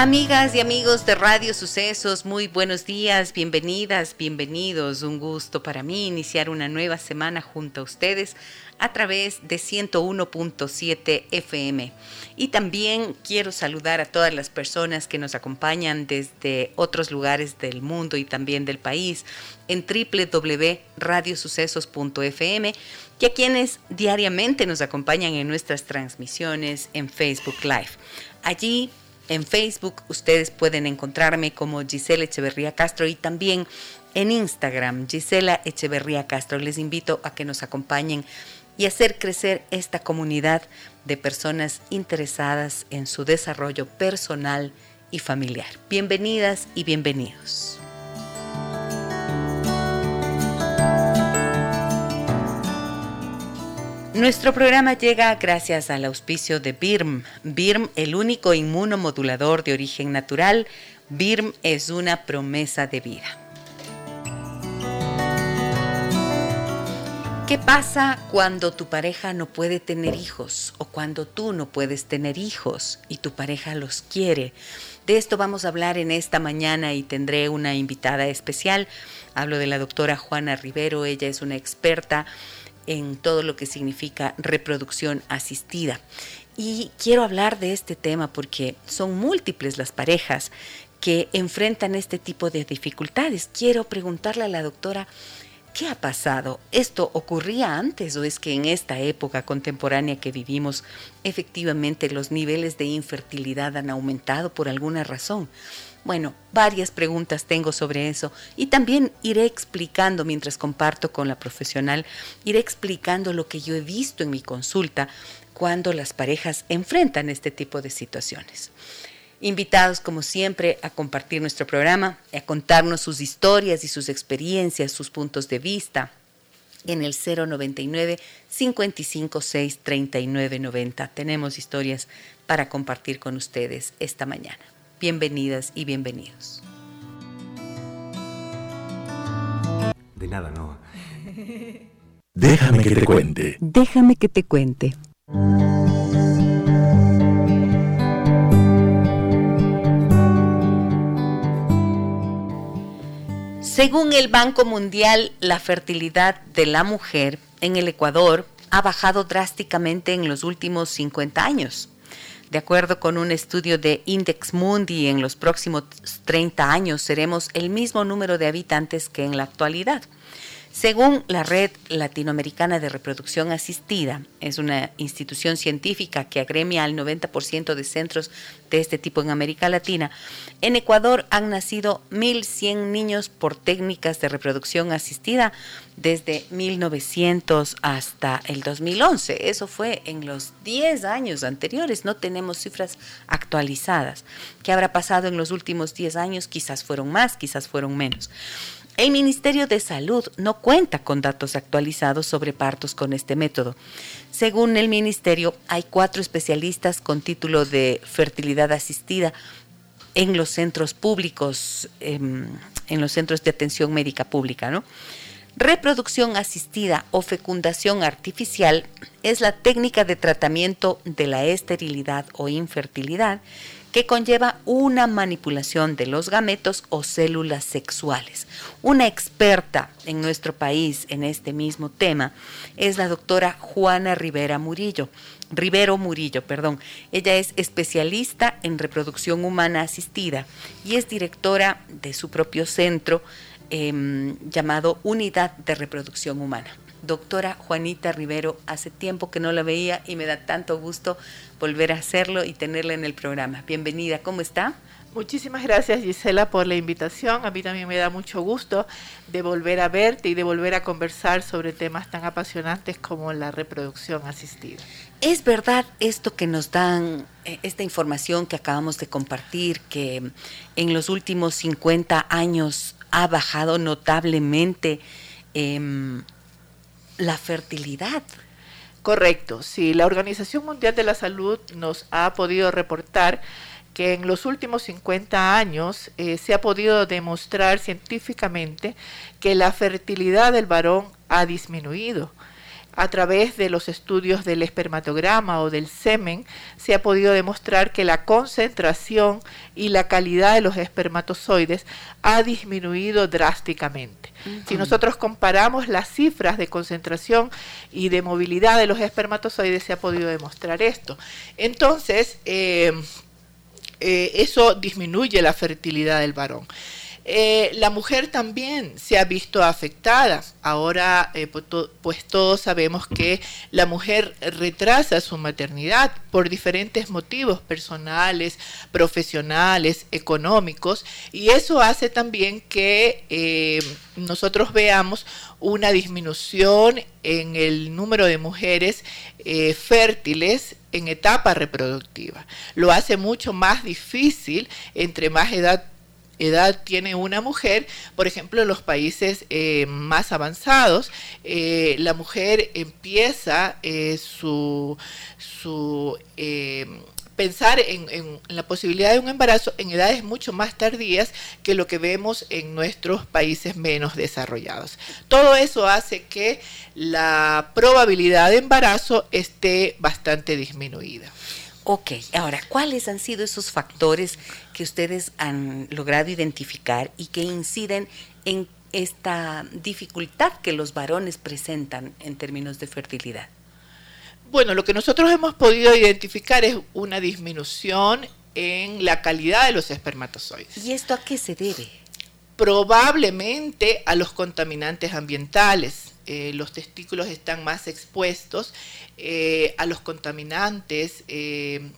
Amigas y amigos de Radio Sucesos, muy buenos días, bienvenidas, bienvenidos. Un gusto para mí iniciar una nueva semana junto a ustedes a través de 101.7 FM. Y también quiero saludar a todas las personas que nos acompañan desde otros lugares del mundo y también del país en www.radiosucesos.fm y a quienes diariamente nos acompañan en nuestras transmisiones en Facebook Live. Allí en Facebook ustedes pueden encontrarme como Gisela Echeverría Castro y también en Instagram, Gisela Echeverría Castro. Les invito a que nos acompañen y hacer crecer esta comunidad de personas interesadas en su desarrollo personal y familiar. Bienvenidas y bienvenidos. Nuestro programa llega gracias al auspicio de BIRM. BIRM, el único inmunomodulador de origen natural. BIRM es una promesa de vida. ¿Qué pasa cuando tu pareja no puede tener hijos o cuando tú no puedes tener hijos y tu pareja los quiere? De esto vamos a hablar en esta mañana y tendré una invitada especial. Hablo de la doctora Juana Rivero, ella es una experta en todo lo que significa reproducción asistida. Y quiero hablar de este tema porque son múltiples las parejas que enfrentan este tipo de dificultades. Quiero preguntarle a la doctora, ¿qué ha pasado? ¿Esto ocurría antes o es que en esta época contemporánea que vivimos efectivamente los niveles de infertilidad han aumentado por alguna razón? Bueno, varias preguntas tengo sobre eso y también iré explicando mientras comparto con la profesional, iré explicando lo que yo he visto en mi consulta cuando las parejas enfrentan este tipo de situaciones. Invitados, como siempre, a compartir nuestro programa, a contarnos sus historias y sus experiencias, sus puntos de vista en el 099 556 3990. Tenemos historias para compartir con ustedes esta mañana. Bienvenidas y bienvenidos. De nada, no. Déjame que te cuente. Déjame que te cuente. Según el Banco Mundial, la fertilidad de la mujer en el Ecuador ha bajado drásticamente en los últimos 50 años. De acuerdo con un estudio de Index Mundi, en los próximos 30 años seremos el mismo número de habitantes que en la actualidad. Según la Red Latinoamericana de Reproducción Asistida, es una institución científica que agremia al 90% de centros de este tipo en América Latina, en Ecuador han nacido 1.100 niños por técnicas de reproducción asistida desde 1900 hasta el 2011. Eso fue en los 10 años anteriores, no tenemos cifras actualizadas. ¿Qué habrá pasado en los últimos 10 años? Quizás fueron más, quizás fueron menos. El Ministerio de Salud no cuenta con datos actualizados sobre partos con este método. Según el Ministerio, hay cuatro especialistas con título de fertilidad asistida en los centros públicos, em, en los centros de atención médica pública, ¿no? Reproducción asistida o fecundación artificial es la técnica de tratamiento de la esterilidad o infertilidad que conlleva una manipulación de los gametos o células sexuales. Una experta en nuestro país en este mismo tema es la doctora Juana Rivera Murillo. Rivero Murillo, perdón. Ella es especialista en reproducción humana asistida y es directora de su propio centro em, llamado Unidad de Reproducción Humana doctora Juanita Rivero. Hace tiempo que no la veía y me da tanto gusto volver a hacerlo y tenerla en el programa. Bienvenida, ¿cómo está? Muchísimas gracias Gisela por la invitación. A mí también me da mucho gusto de volver a verte y de volver a conversar sobre temas tan apasionantes como la reproducción asistida. ¿Es verdad esto que nos dan, eh, esta información que acabamos de compartir, que en los últimos 50 años ha bajado notablemente em, la fertilidad? Correcto, sí, la Organización Mundial de la Salud nos ha podido reportar que en los últimos 50 años eh, se ha podido demostrar científicamente que la fertilidad del varón ha disminuido. A través de los estudios del espermatograma o del semen se ha podido demostrar que la concentración y la calidad de los espermatozoides ha disminuido drásticamente. Si nosotros comparamos las cifras de concentración y de movilidad de los espermatozoides, se ha podido demostrar esto. Entonces, eh, eh, eso disminuye la fertilidad del varón. Eh, la mujer también se ha visto afectada. Ahora, eh, pues, pues, todos sabemos que la mujer retrasa su maternidad por diferentes motivos personales, profesionales, económicos, y eso hace también que nosotros veamos una disminución en el número de mujeres fértiles en etapa reproductiva. Lo hace mucho más difícil entre más edad edad tiene una mujer, por ejemplo, en los países eh, más avanzados, eh, la mujer empieza eh, su, su pensar en, la posibilidad de un embarazo en edades mucho más tardías que lo que vemos en nuestros países menos desarrollados. Todo eso hace que la probabilidad de embarazo esté bastante disminuida. Ok, ahora, ¿cuáles han sido esos factores que ustedes han logrado identificar y que inciden en esta dificultad que los varones presentan en términos de fertilidad? Bueno, lo que nosotros hemos podido identificar es una disminución en la calidad de los espermatozoides. ¿Y esto a qué se debe? Probablemente a los contaminantes ambientales. Eh, los testículos están más expuestos eh, a los contaminantes eh,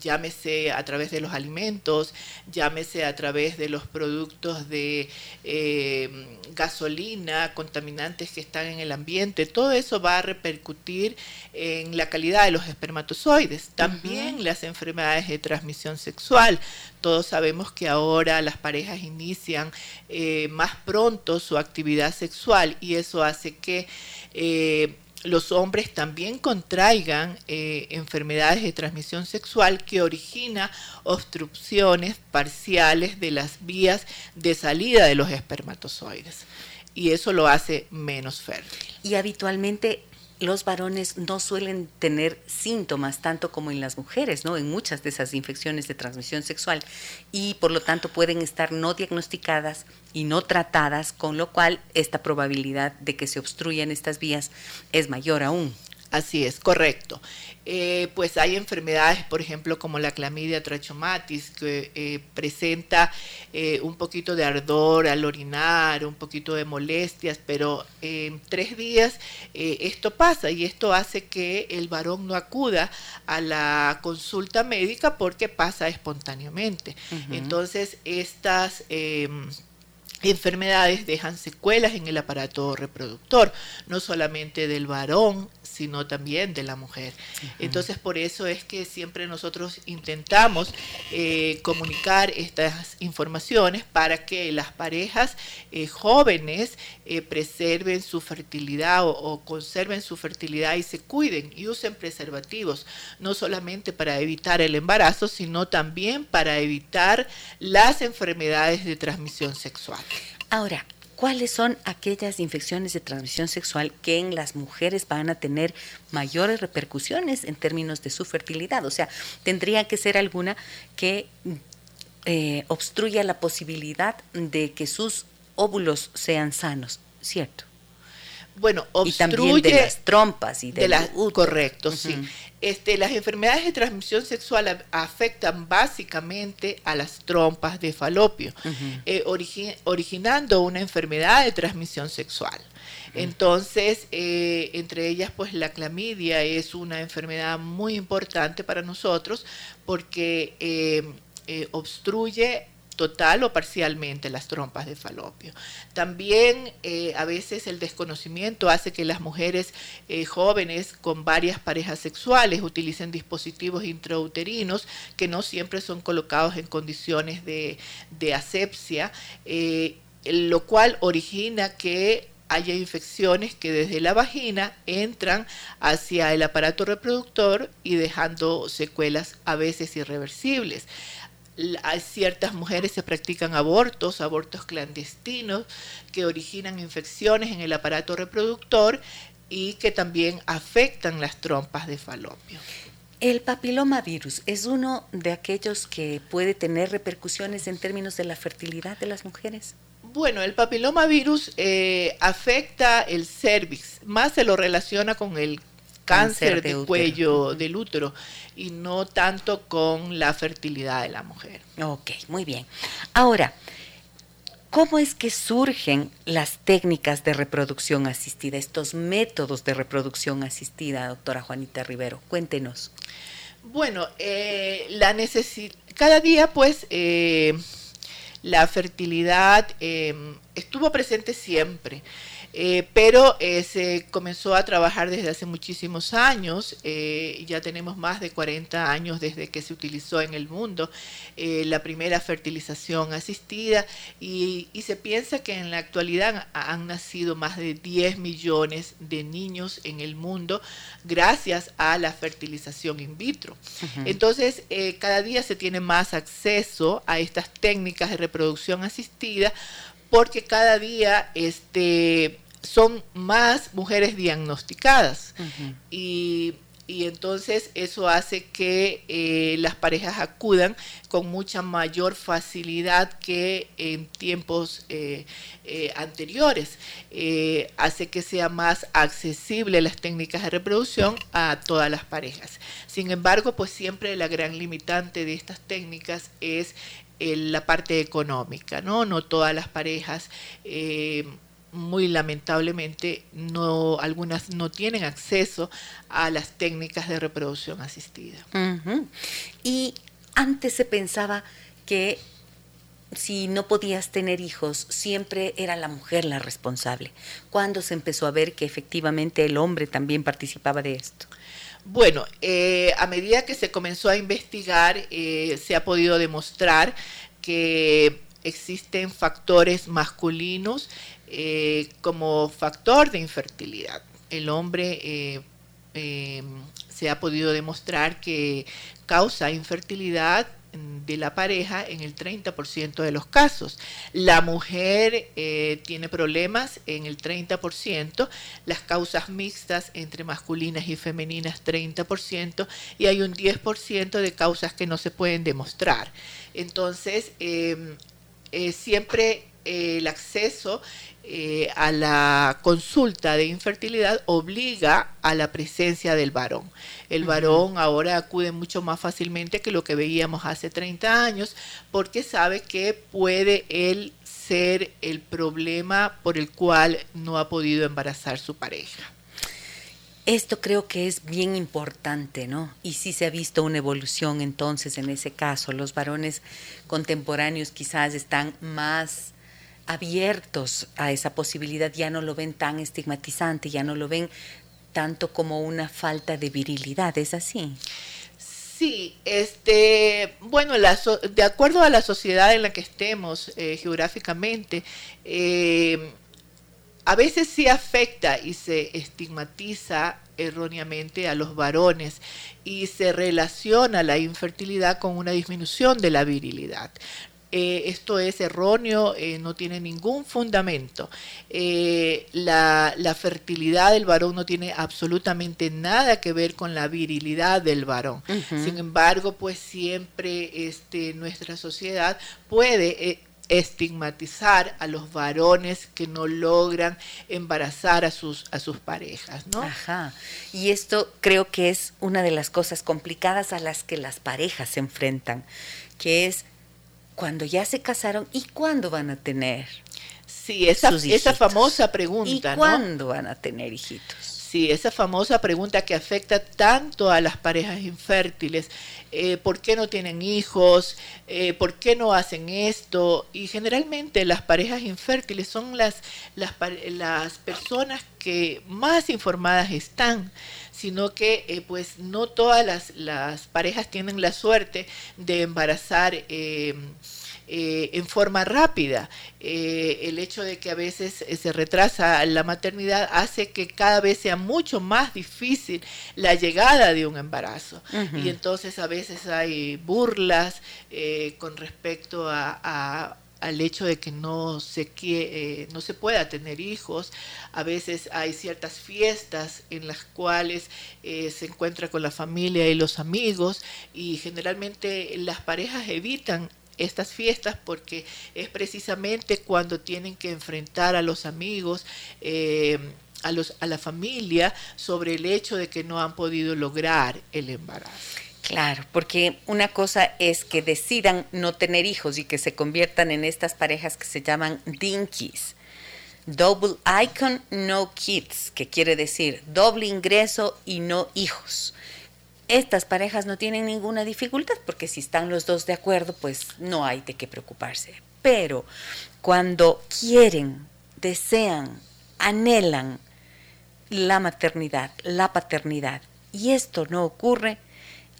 llámese a través de los alimentos, llámese a través de los productos de eh, gasolina, contaminantes que están en el ambiente, todo eso va a repercutir en la calidad de los espermatozoides. También las enfermedades de transmisión sexual. Todos sabemos que ahora las parejas inician eh, más pronto su actividad sexual y eso hace que eh, los hombres también contraigan eh, enfermedades de transmisión sexual que origina obstrucciones parciales de las vías de salida de los espermatozoides. Y eso lo hace menos fértil. Y habitualmente los varones no suelen tener síntomas tanto como en las mujeres, ¿no? En muchas de esas infecciones de transmisión sexual y por lo tanto pueden estar no diagnosticadas y no tratadas, con lo cual esta probabilidad de que se obstruyan estas vías es mayor aún. Así es, correcto. Eh, pues hay enfermedades, por ejemplo, como la clamidia trachomatis, que eh, presenta eh, un poquito de ardor al orinar, un poquito de molestias, pero en tres días esto pasa y esto hace que el varón no acuda a la consulta médica porque pasa espontáneamente. Entonces, estas em, enfermedades dejan secuelas en el aparato reproductor, no solamente del varón, sino también de la mujer. Entonces, por eso es que siempre nosotros intentamos eh, comunicar estas informaciones para que las parejas eh, jóvenes eh, preserven su fertilidad o, conserven su fertilidad y se cuiden y usen preservativos, no solamente para evitar el embarazo, sino también para evitar las enfermedades de transmisión sexual. Ahora, ¿cuáles son aquellas infecciones de transmisión sexual que en las mujeres van a tener mayores repercusiones en términos de su fertilidad? O sea, tendría que ser alguna que eh, obstruya la posibilidad de que sus óvulos sean sanos, ¿cierto? Bueno, obstruye y también de las trompas y de, las correcto, sí. Este, las enfermedades de transmisión sexual afectan básicamente a las trompas de falopio, eh, originando una enfermedad de transmisión sexual. Entonces, eh, entre ellas, pues la clamidia es una enfermedad muy importante para nosotros porque eh, eh, obstruye total o parcialmente las trompas de falopio. También eh, a veces el desconocimiento hace que las mujeres eh, jóvenes con varias parejas sexuales utilicen dispositivos intrauterinos que no siempre son colocados en condiciones de, asepsia, eh, lo cual origina que haya infecciones que desde la vagina entran hacia el aparato reproductor y dejando secuelas a veces irreversibles hay ciertas mujeres se practican abortos, abortos clandestinos, que originan infecciones en el aparato reproductor y que también afectan las trompas de falopio. El papilomavirus es uno de aquellos que puede tener repercusiones en términos de la fertilidad de las mujeres. Bueno, el papilomavirus eh, afecta el cervix, más se lo relaciona con el cáncer, de, cuello del útero y no tanto con la fertilidad de la mujer. Ok, muy bien. Ahora, ¿cómo es que surgen las técnicas de reproducción asistida, estos métodos de reproducción asistida, doctora Juanita Rivero? Cuéntenos. Bueno, eh, la cada día pues eh, la fertilidad eh, estuvo presente siempre. Eh, pero eh, se comenzó a trabajar desde hace muchísimos años, eh, ya tenemos más de 40 años desde que se utilizó en el mundo la primera fertilización asistida y, y, se piensa que en la actualidad han nacido más de 10 millones de niños en el mundo gracias a la fertilización in vitro. Entonces, cada día se tiene más acceso a estas técnicas de reproducción asistida porque cada día este, son más mujeres diagnosticadas y, entonces eso hace que eh, las parejas acudan con mucha mayor facilidad que en tiempos eh, eh, anteriores. hace que sea más accesible las técnicas de reproducción a todas las parejas. Sin embargo, pues siempre la gran limitante de estas técnicas es la parte económica, ¿no? No todas las parejas muy lamentablemente no algunas no tienen acceso a las técnicas de reproducción asistida. Y antes se pensaba que si no podías tener hijos, siempre era la mujer la responsable. ¿Cuándo se empezó a ver que efectivamente el hombre también participaba de esto? Bueno, eh, a medida que se comenzó a investigar, eh, se ha podido demostrar que existen factores masculinos eh, como factor de infertilidad. El hombre eh, eh, se ha podido demostrar que causa infertilidad de la pareja en el 30% de los casos. La mujer tiene problemas en el 30%, las causas mixtas entre masculinas y femeninas 30% y hay un 10% de causas que no se pueden demostrar. Entonces, siempre el acceso eh, a la consulta de infertilidad obliga a la presencia del varón. El varón ahora acude mucho más fácilmente que lo que veíamos hace 30 años porque sabe que puede él ser el problema por el cual no ha podido embarazar su pareja. Esto creo que es bien importante, ¿no? Y sí se ha visto una evolución entonces en ese caso. Los varones contemporáneos quizás están más abiertos a esa posibilidad, ya no lo ven tan estigmatizante, ya no lo ven tanto como una falta de virilidad, ¿es así? Sí, este, bueno, de acuerdo a la sociedad en la que estemos eh, geográficamente, eh, a veces sí afecta y se estigmatiza erróneamente a los varones y se relaciona la infertilidad con una disminución de la virilidad. Eh, esto es erróneo, eh, no tiene ningún fundamento. Eh, la, fertilidad del varón no tiene absolutamente nada que ver con la virilidad del varón. Sin embargo, pues siempre este, nuestra sociedad puede estigmatizar a los varones que no logran embarazar a sus, a sus parejas, ¿no? Ajá. Y esto creo que es una de las cosas complicadas a las que las parejas se enfrentan, que es cuando ya se casaron y cuándo van a tener. Sí, esa, esa famosa pregunta. ¿Y cuándo van a tener hijitos? Sí, esa famosa pregunta que afecta tanto a las parejas infértiles. Eh, ¿Por qué no tienen hijos? Eh, ¿Por qué no hacen esto? Y generalmente las parejas infértiles son las, las, las personas que más informadas están sino que eh, pues no todas las, las, parejas tienen la suerte de embarazar eh, eh, en forma rápida. el hecho de que a veces se retrasa la maternidad hace que cada vez sea mucho más difícil la llegada de un embarazo. Y entonces a veces hay burlas con respecto a al hecho de que no se, eh, no se pueda tener hijos. A veces hay ciertas fiestas en las cuales eh, se encuentra con la familia y los amigos y generalmente las parejas evitan estas fiestas porque es precisamente cuando tienen que enfrentar a los amigos, eh, a, los, a la familia sobre el hecho de que no han podido lograr el embarazo. Claro, porque una cosa es que decidan no tener hijos y que se conviertan en estas parejas que se llaman dinkies. Double icon, no kids, que quiere decir doble ingreso y no hijos. Estas parejas no tienen ninguna dificultad porque si están los dos de acuerdo, pues no hay de qué preocuparse. Pero cuando quieren, desean, anhelan la maternidad, la paternidad, y esto no ocurre,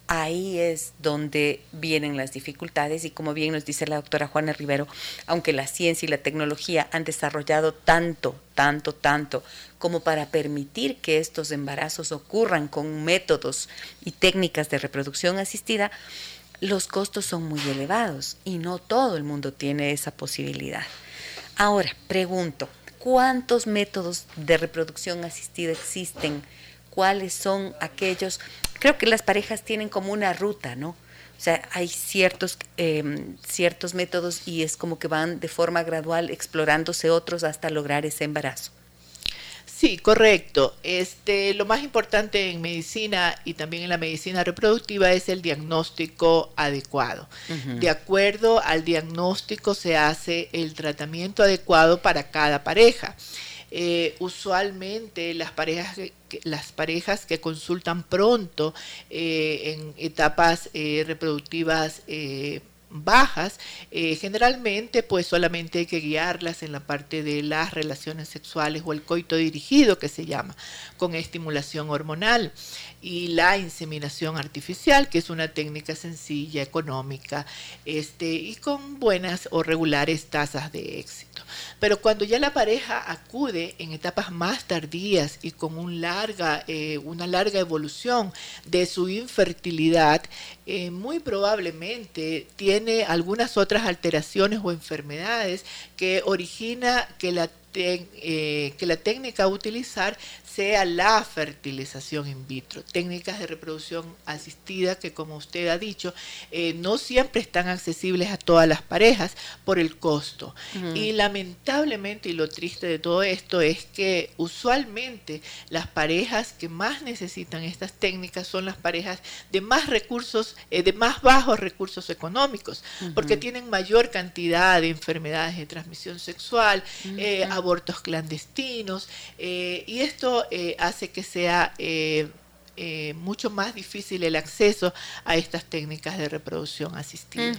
ahí es donde vienen las dificultades y como bien nos dice la doctora Juana Rivero, aunque la ciencia y la tecnología han desarrollado tanto, tanto, tanto como para permitir que estos embarazos ocurran con métodos y técnicas de reproducción asistida, los costos son muy elevados y no todo el mundo tiene esa posibilidad. Ahora, pregunto, ¿cuántos métodos de reproducción asistida existen? ¿Cuáles son aquellos creo que las parejas tienen como una ruta, ¿no? O sea, hay ciertos, em, ciertos métodos y es como que van de forma gradual explorándose otros hasta lograr ese embarazo. Sí, correcto. Este, lo más importante en medicina y también en la medicina reproductiva es el diagnóstico adecuado. De acuerdo al diagnóstico se hace el tratamiento adecuado para cada pareja. Eh, usualmente las parejas que, las parejas que consultan pronto eh, en etapas eh, reproductivas bajas, generalmente pues solamente hay que guiarlas en la parte de las relaciones sexuales o el coito dirigido que se llama, con estimulación hormonal y la inseminación artificial, que es una técnica sencilla, económica, este, y con buenas o regulares tasas de éxito. Pero cuando ya la pareja acude en etapas más tardías y con un larga, eh, una larga evolución de su infertilidad, eh, muy probablemente tiene algunas otras alteraciones o enfermedades que origina que la eh, que la técnica a utilizar sea la fertilización in vitro, técnicas de reproducción asistida que como usted ha dicho, eh, no siempre están accesibles a todas las parejas por el costo. Y lamentablemente, y lo triste de todo esto es que usualmente las parejas que más necesitan estas técnicas son las parejas de más recursos, eh, de más bajos recursos económicos, porque tienen mayor cantidad de enfermedades de transmisión sexual, eh, abortos clandestinos, y esto eh, hace que sea eh, eh, mucho más difícil el acceso a estas técnicas de reproducción asistida.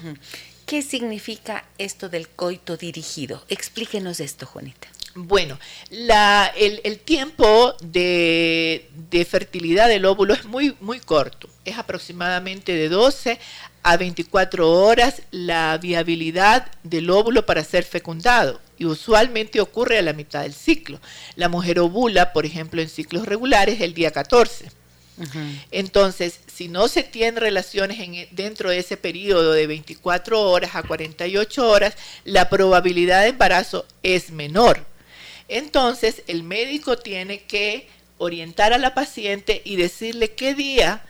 ¿Qué significa esto del coito dirigido? Explíquenos esto, Juanita. Bueno, el, tiempo de, de, fertilidad del óvulo es muy, muy corto, es aproximadamente de 12 a 24 horas la viabilidad del óvulo para ser fecundado y usualmente ocurre a la mitad del ciclo. La mujer ovula, por ejemplo, en ciclos regulares el día 14. Entonces, si no se tienen relaciones en, dentro de ese periodo de 24 horas a 48 horas, la probabilidad de embarazo es menor. Entonces, el médico tiene que orientar a la paciente y decirle qué día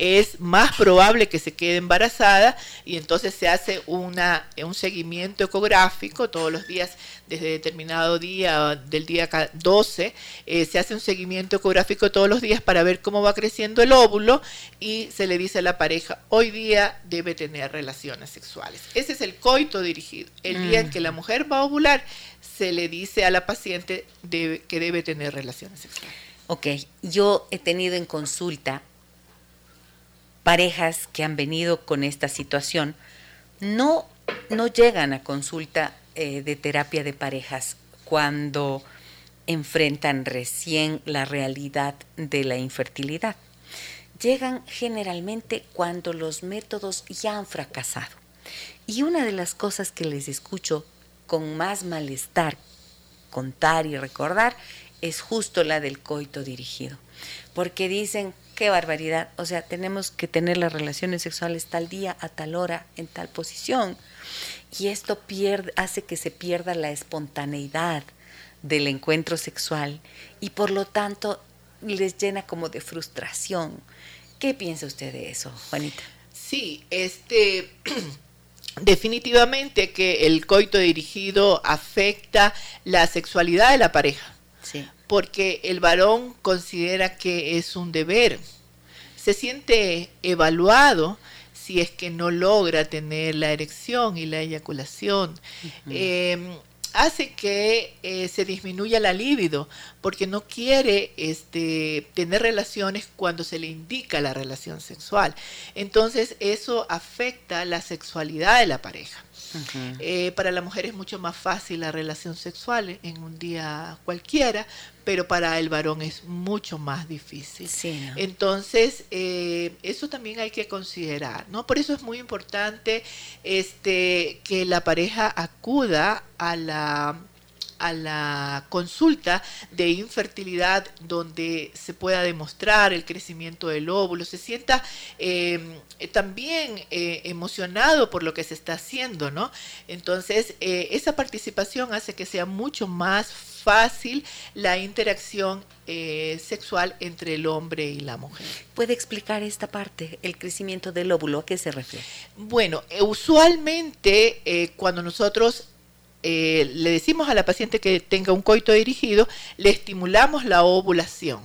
es más probable que se quede embarazada y entonces se hace una, un seguimiento ecográfico todos los días desde determinado día, del día 12, eh, se hace un seguimiento ecográfico todos los días para ver cómo va creciendo el óvulo y se le dice a la pareja, hoy día debe tener relaciones sexuales. Ese es el coito dirigido. El día en que la mujer va a ovular, se le dice a la paciente que debe tener relaciones sexuales. Ok, yo he tenido en consulta parejas que han venido con esta situación, no, no llegan a consulta eh, de terapia de parejas cuando enfrentan recién la realidad de la infertilidad. Llegan generalmente cuando los métodos ya han fracasado. Y una de las cosas que les escucho con más malestar contar y recordar es justo la del coito dirigido. Porque dicen, qué barbaridad, o sea, tenemos que tener las relaciones sexuales tal día, a tal hora, en tal posición. Y esto pierde, hace que se pierda la espontaneidad del encuentro sexual y por lo tanto les llena como de frustración. ¿Qué piensa usted de eso, Juanita? Sí, este definitivamente que el coito dirigido afecta la sexualidad de la pareja. Sí. Porque el varón considera que es un deber. Se siente evaluado si es que no logra tener la erección y la eyaculación hace que eh, se disminuya la libido, porque no quiere este, tener relaciones cuando se le indica la relación sexual. Entonces eso afecta la sexualidad de la pareja. Eh, para la mujer es mucho más fácil la relación sexual en un día cualquiera, pero para el varón es mucho más difícil. Entonces, eh, eso también hay que considerar, ¿no? Por eso es muy importante este, que la pareja acuda a la a la consulta de infertilidad donde se pueda demostrar el crecimiento del óvulo, se sienta em, también eh, emocionado por lo que se está haciendo, ¿no? Entonces, eh, esa participación hace que sea mucho más fácil la interacción eh, sexual entre el hombre y la mujer. ¿Puede explicar esta parte, el crecimiento del óvulo? ¿A qué se refiere? Bueno, usualmente cuando nosotros eh, le decimos a la paciente que tenga un coito dirigido, le estimulamos la ovulación.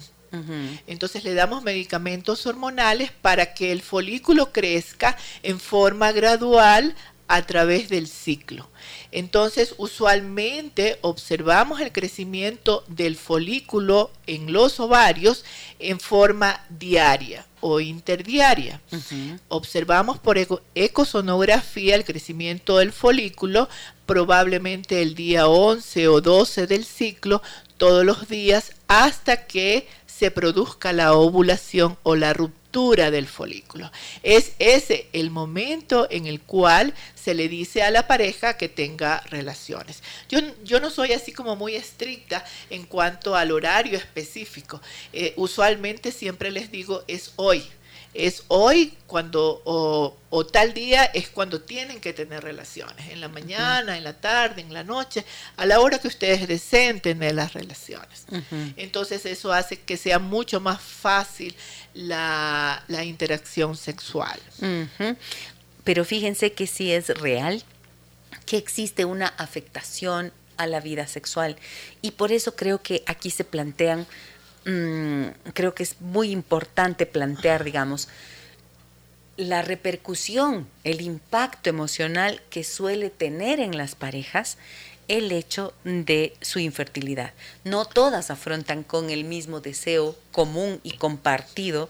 Entonces le damos medicamentos hormonales para que el folículo crezca en forma gradual a través del ciclo. Entonces, usualmente observamos el crecimiento del folículo en los ovarios en forma diaria o interdiaria. Observamos por ecosonografía el crecimiento del folículo probablemente el día 11 o 12 del ciclo todos los días hasta que se produzca la ovulación o la ruptura del folículo. Es ese el momento en el cual se le dice a la pareja que tenga relaciones. Yo, yo no soy así como muy estricta en cuanto al horario específico. Eh, usualmente siempre les digo es hoy es hoy cuando o, tal día es cuando tienen que tener relaciones, en la mañana, en la tarde, en la noche, a la hora que ustedes deseen tener las relaciones. Entonces eso hace que sea mucho más fácil la, interacción sexual. Pero fíjense que sí es real que existe una afectación a la vida sexual y por eso creo que aquí se plantean Mm, creo que es muy importante plantear, digamos, la repercusión, el impacto emocional que suele tener en las parejas el hecho de su infertilidad. No todas afrontan con el mismo deseo común y compartido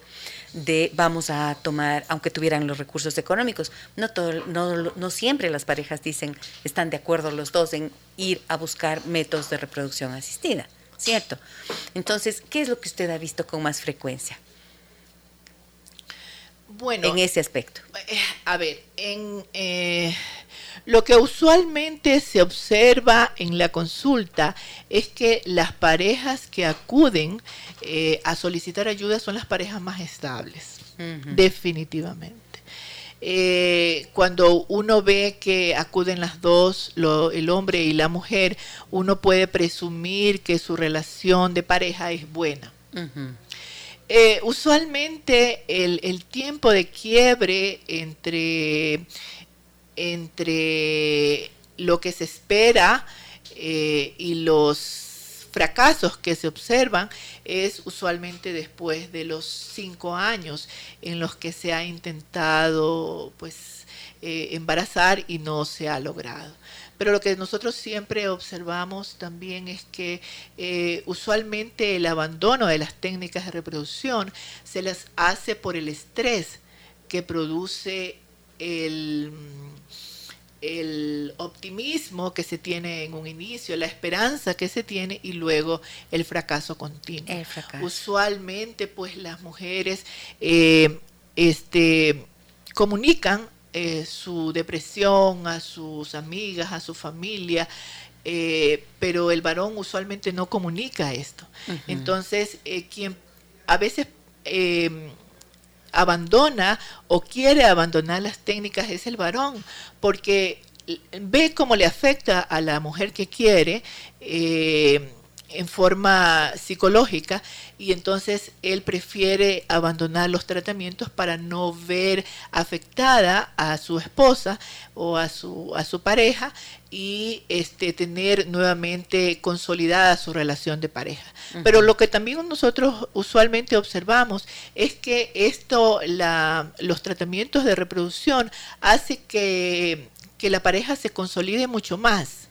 de vamos a tomar, aunque tuvieran los recursos económicos. No, todo, no, no siempre las parejas dicen, están de acuerdo los dos en ir a buscar métodos de reproducción asistida. ¿Cierto? Entonces, ¿qué es lo que usted ha visto con más frecuencia? Bueno, en ese aspecto. Eh, a ver, en eh, lo que usualmente se observa en la consulta es que las parejas que acuden eh, a solicitar ayuda son las parejas más estables, definitivamente. Eh, cuando uno ve que acuden las dos, el hombre y la mujer, uno puede presumir que su relación de pareja es buena. Eh, usualmente el, tiempo de quiebre entre, entre lo que se espera eh, y los fracasos que se observan es usualmente después de los cinco años en los que se ha intentado pues eh, embarazar y no se ha logrado. pero lo que nosotros siempre observamos también es que eh, usualmente el abandono de las técnicas de reproducción se las hace por el estrés que produce el el optimismo que se tiene en un inicio, la esperanza que se tiene y luego el fracaso continuo. Usualmente, pues las mujeres eh, este, comunican eh, su depresión a sus amigas, a su familia, eh, pero el varón usualmente no comunica esto. Entonces, quien a veces abandona o quiere abandonar las técnicas es el varón, porque ve cómo le afecta a la mujer que quiere. Eh, en forma psicológica y entonces él prefiere abandonar los tratamientos para no ver afectada a su esposa o a su, a su pareja y este, tener nuevamente consolidada su relación de pareja. Pero lo que también nosotros usualmente observamos es que esto, la, los tratamientos de reproducción hace que, que la pareja se consolide mucho más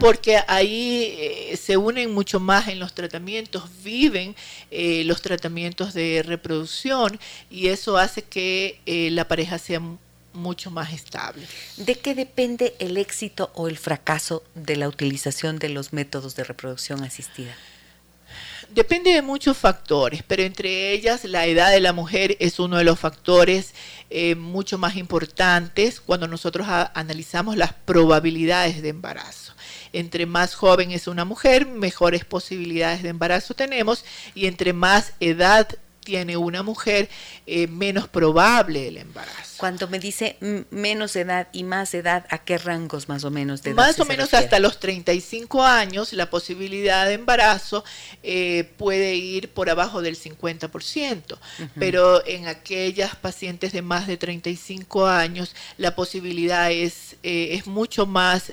porque ahí eh, se unen mucho más en los tratamientos, viven eh, los tratamientos de reproducción y eso hace que eh, la pareja sea mucho más estable. ¿De qué depende el éxito o el fracaso de la utilización de los métodos de reproducción asistida? Depende de muchos factores, pero entre ellas la edad de la mujer es uno de los factores mucho más importantes cuando nosotros analizamos las probabilidades de embarazo. Entre más joven es una mujer, mejores posibilidades de embarazo tenemos y entre más edad tiene una mujer, eh, menos probable el embarazo. Cuando me dice menos edad y más edad, ¿a qué rangos más o menos de edad? Más o menos hasta los 35 años, la posibilidad de embarazo eh, puede ir por abajo del 50%, pero en aquellas pacientes de más de 35 años, la posibilidad es, eh, es mucho más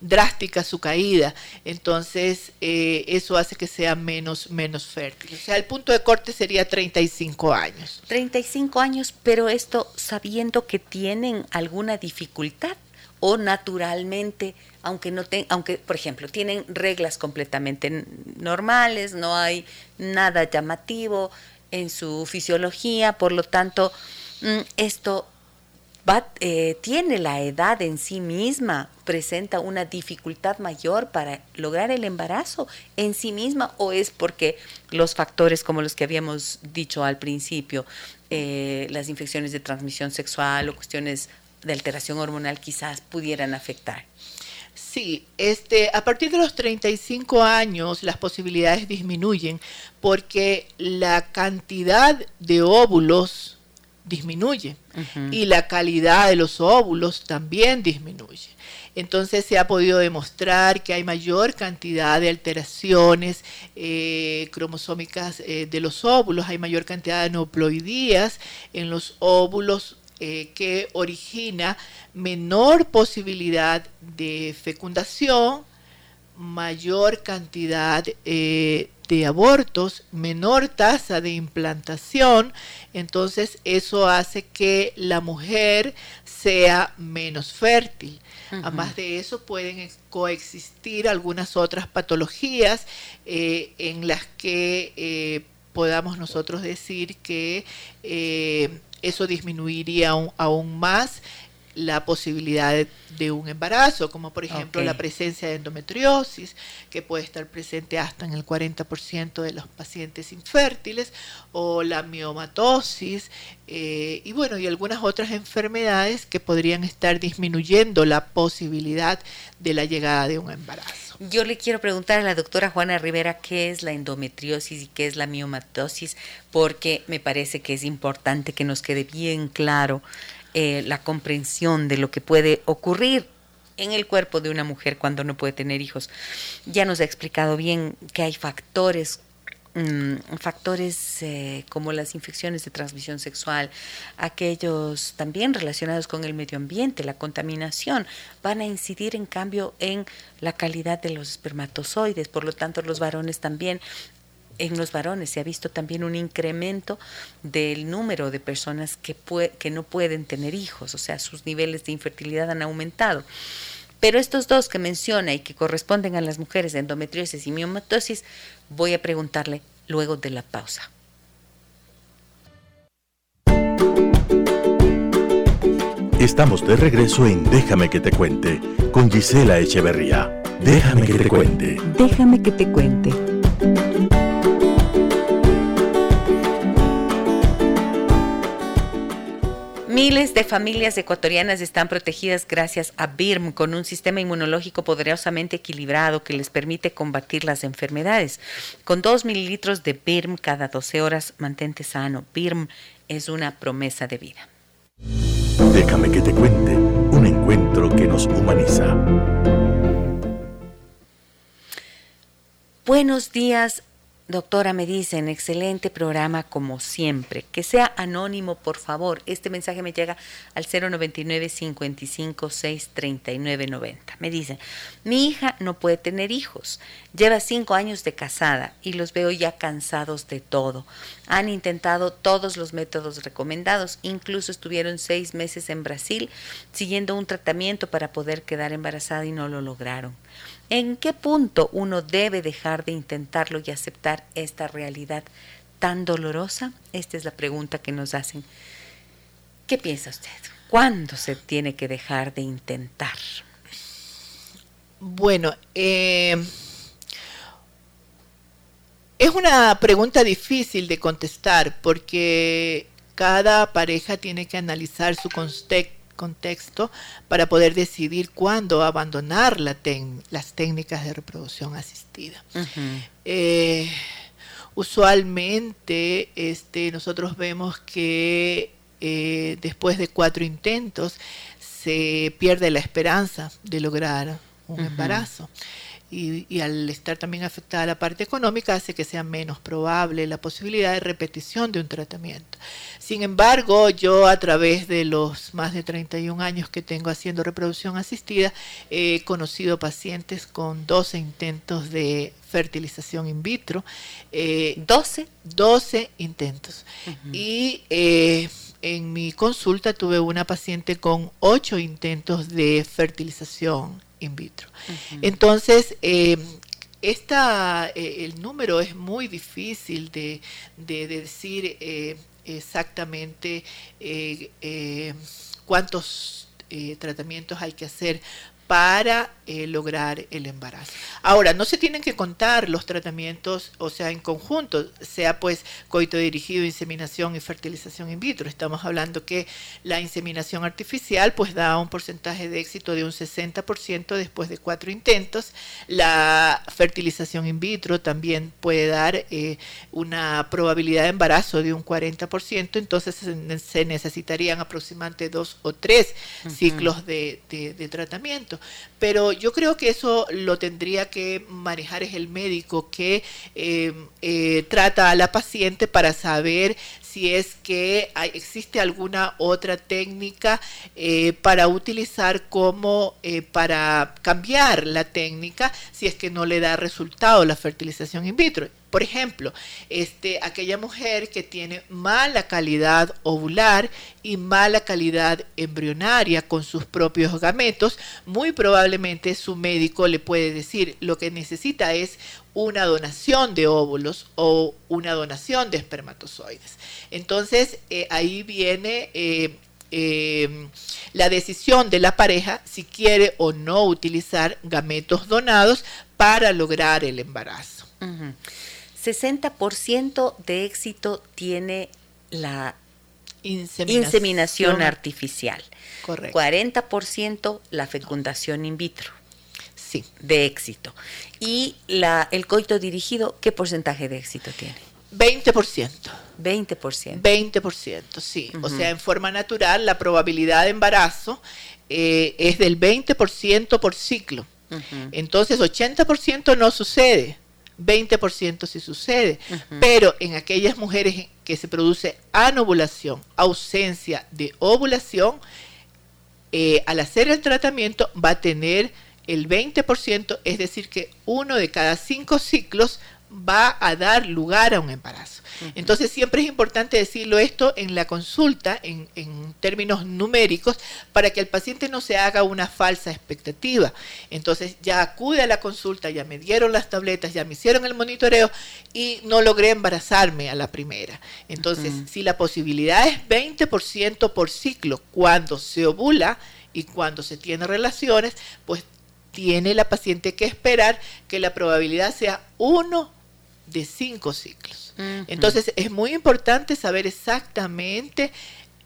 drástica su caída. Entonces, eso hace que sea menos, menos fértil. O sea, el punto de corte sería 35 años. 35 años, pero esto sabiendo que tienen alguna dificultad o naturalmente, aunque no ten, aunque por ejemplo tienen reglas completamente normales, no hay nada llamativo en su fisiología, por lo tanto mm, esto eh, tiene la edad en sí misma, presenta una dificultad mayor para lograr el embarazo en sí misma o es porque los factores como los que habíamos dicho al principio, eh, las infecciones de transmisión sexual o cuestiones de alteración hormonal quizás pudieran afectar. Sí, este, a partir de los 35 años las posibilidades disminuyen porque la cantidad de óvulos disminuye. Y la calidad de los óvulos también disminuye. Entonces se ha podido demostrar que hay mayor cantidad de alteraciones eh, cromosómicas eh, de los óvulos, hay mayor cantidad de neoploidías en los óvulos eh, que origina menor posibilidad de fecundación, mayor cantidad de abortos, menor tasa de implantación, entonces eso hace que la mujer sea menos fértil. Además de eso pueden coexistir algunas otras patologías eh, en las que eh, podamos nosotros decir que eh, eso disminuiría aún más la posibilidad de, un embarazo, como por ejemplo la presencia de endometriosis, que puede estar presente hasta en el 40% de los pacientes infértiles, o la miomatosis, eh, y bueno, y algunas otras enfermedades que podrían estar disminuyendo la posibilidad de la llegada de un embarazo. Yo le quiero preguntar a la doctora Juana Rivera qué es la endometriosis y qué es la miomatosis, porque me parece que es importante que nos quede bien claro eh, la comprensión de lo que puede ocurrir en el cuerpo de una mujer cuando no puede tener hijos. Ya nos ha explicado bien que hay factores mm, factores eh, como las infecciones de transmisión sexual, aquellos también relacionados con el medio ambiente, la contaminación, van a incidir en cambio en la calidad de los espermatozoides, por lo tanto los varones también en los varones se ha visto también un incremento del número de personas que, que no pueden tener hijos, o sea, sus niveles de infertilidad han aumentado. Pero estos dos que menciona y que corresponden a las mujeres de endometriosis y miomatosis, voy a preguntarle luego de la pausa. Estamos de regreso en Déjame que te cuente con Gisela Echeverría. Déjame que te cuente. Déjame que te cuente. Miles de familias ecuatorianas están protegidas gracias a BIRM con un sistema inmunológico poderosamente equilibrado que les permite combatir las enfermedades. Con 2 mililitros de BIRM cada 12 horas, mantente sano. BIRM es una promesa de vida. Déjame que te cuente un encuentro que nos humaniza. Buenos días, Doctora, me dicen, excelente programa como siempre. Que sea anónimo, por favor. Este mensaje me llega al 099 55 639 90. Me dicen, mi hija no puede tener hijos. Lleva cinco años de casada y los veo ya cansados de todo. Han intentado todos los métodos recomendados. Incluso estuvieron seis meses en Brasil siguiendo un tratamiento para poder quedar embarazada y no lo lograron. ¿En qué punto uno debe dejar de intentarlo y aceptar esta realidad tan dolorosa? Esta es la pregunta que nos hacen. ¿Qué piensa usted? ¿Cuándo se tiene que dejar de intentar? Bueno, eh, es una pregunta difícil de contestar porque cada pareja tiene que analizar su contexto contexto para poder decidir cuándo abandonar la las técnicas de reproducción asistida. Eh, usualmente este, nosotros vemos que eh, después de cuatro intentos se pierde la esperanza de lograr un embarazo y, al estar también afectada la parte económica hace que sea menos probable la posibilidad de repetición de un tratamiento. Sin embargo, yo a través de los más de 31 años que tengo haciendo reproducción asistida, he conocido pacientes con 12 intentos de fertilización in vitro. Eh, ¿12? 12 intentos. Y eh, en mi consulta tuve una paciente con 8 intentos de fertilización in vitro. Entonces, eh, esta, eh, el número es muy difícil de, decir eh, exactamente cuántos tratamientos hay que hacer para eh, lograr el embarazo. Ahora, no se tienen que contar los tratamientos, o sea, en conjunto, sea pues coito dirigido, inseminación y fertilización in vitro. Estamos hablando que la inseminación artificial pues da un porcentaje de éxito de un 60% después de cuatro intentos. La fertilización in vitro también puede dar eh, una probabilidad de embarazo de un 40%, entonces se necesitarían aproximadamente dos o tres ciclos de tratamiento. Pero yo creo que eso lo tendría que manejar es el médico que eh, eh, trata a la paciente para saber si es que existe alguna otra técnica eh, para utilizar como para cambiar la técnica si es que no le da resultado la fertilización in vitro. Por ejemplo, este, aquella mujer que tiene mala calidad ovular y mala calidad embrionaria con sus propios gametos, muy probablemente su médico le puede decir lo que necesita es una donación de óvulos o una donación de espermatozoides. Entonces, eh, ahí viene... Eh, em, la decisión de la pareja si quiere o no utilizar gametos donados para lograr el embarazo. 60% de éxito tiene la inseminación, artificial. Correcto. 40% la fecundación in vitro. Sí. De éxito. Y la, el coito dirigido, ¿qué porcentaje de éxito tiene? 20%. 20%. 20%, sí. O sea, en forma natural, la probabilidad de embarazo eh, es del 20% por ciclo. Entonces, 80% no sucede. 20% si sucede, pero en aquellas mujeres que se produce anovulación, ausencia de ovulación, eh, al hacer el tratamiento va a tener el 20%, es decir, que uno de cada cinco ciclos va a dar lugar a un embarazo. Entonces siempre es importante decirlo esto en la consulta, en, en, términos numéricos, para que el paciente no se haga una falsa expectativa. Entonces ya acude a la consulta, ya me dieron las tabletas, ya me hicieron el monitoreo y no logré embarazarme a la primera. Entonces, si la posibilidad es 20% por ciclo cuando se ovula y cuando se tiene relaciones, pues tiene la paciente que esperar que la probabilidad sea uno de cinco ciclos. Entonces es muy importante saber exactamente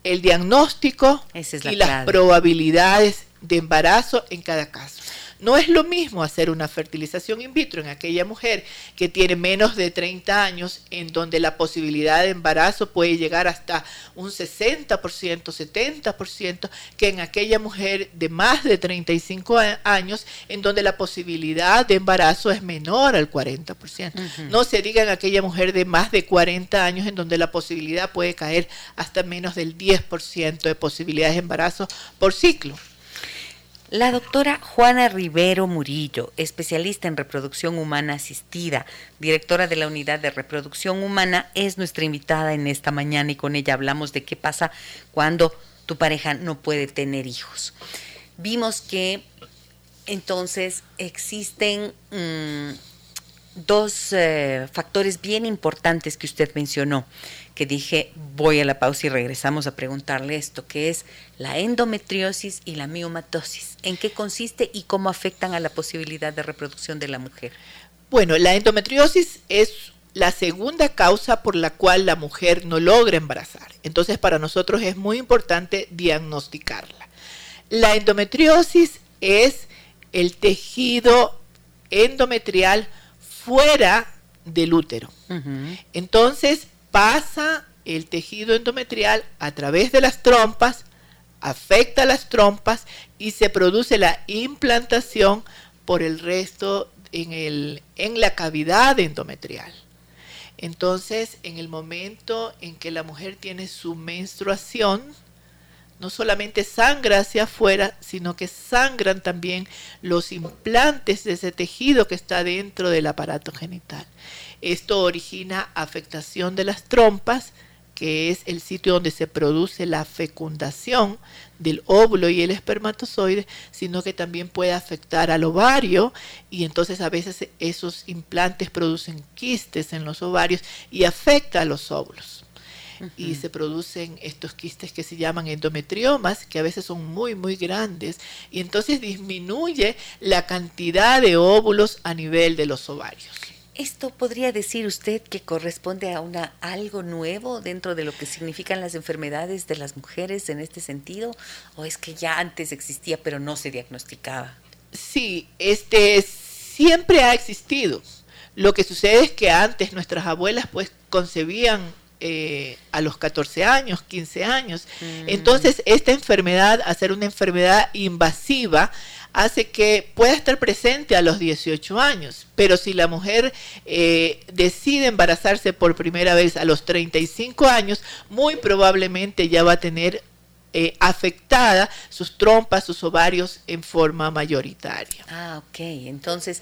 el diagnóstico y las probabilidades de embarazo en cada caso. No es lo mismo hacer una fertilización in vitro en aquella mujer que tiene menos de 30 años, en donde la posibilidad de embarazo puede llegar hasta un 60%, 70%, que en aquella mujer de más de 35 años, en donde la posibilidad de embarazo es menor al 40%. No se diga en aquella mujer de más de 40 años, en donde la posibilidad puede caer hasta menos del 10% de posibilidades de embarazo por ciclo. La doctora Juana Rivero Murillo, especialista en reproducción humana asistida, directora de la Unidad de Reproducción Humana, es nuestra invitada en esta mañana y con ella hablamos de qué pasa cuando tu pareja no puede tener hijos. Vimos que entonces existen mm, dos eh, factores bien importantes que usted mencionó que dije, voy a la pausa y regresamos a preguntarle esto, que es la endometriosis y la miomatosis. ¿En qué consiste y cómo afectan a la posibilidad de reproducción de la mujer? Bueno, la endometriosis es la segunda causa por la cual la mujer no logra embarazar. Entonces, para nosotros es muy importante diagnosticarla. La endometriosis es el tejido endometrial fuera del útero. Entonces, pasa el tejido endometrial a través de las trompas, afecta las trompas y se produce la implantación por el resto en, el, en la cavidad endometrial. Entonces, en el momento en que la mujer tiene su menstruación, no solamente sangra hacia afuera, sino que sangran también los implantes de ese tejido que está dentro del aparato genital. Esto origina afectación de las trompas, que es el sitio donde se produce la fecundación del óvulo y el espermatozoide, sino que también puede afectar al ovario y entonces a veces esos implantes producen quistes en los ovarios y afecta a los óvulos. Y se producen estos quistes que se llaman endometriomas, que a veces son muy, muy grandes, y entonces disminuye la cantidad de óvulos a nivel de los ovarios. ¿Esto podría decir usted que corresponde a una algo nuevo dentro de lo que significan las enfermedades de las mujeres en este sentido? ¿O es que ya antes existía pero no se diagnosticaba? Sí, este siempre ha existido. Lo que sucede es que antes nuestras abuelas pues concebían eh, a los 14 años, 15 años. Mm. Entonces, esta enfermedad, a ser una enfermedad invasiva, hace que pueda estar presente a los 18 años. Pero si la mujer eh, decide embarazarse por primera vez a los 35 años, muy probablemente ya va a tener eh, afectada sus trompas, sus ovarios en forma mayoritaria. Ah, ok. Entonces,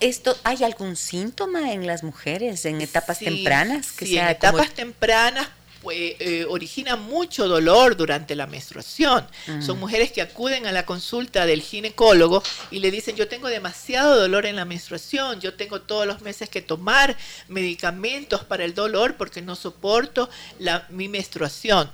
esto, ¿hay algún síntoma en las mujeres en etapas tempranas? Que sí, en etapas tempranas pues, eh, origina mucho dolor durante la menstruación. Son mujeres que acuden a la consulta del ginecólogo y le dicen, yo tengo demasiado dolor en la menstruación, yo tengo todos los meses que tomar medicamentos para el dolor porque no soporto la, mi menstruación.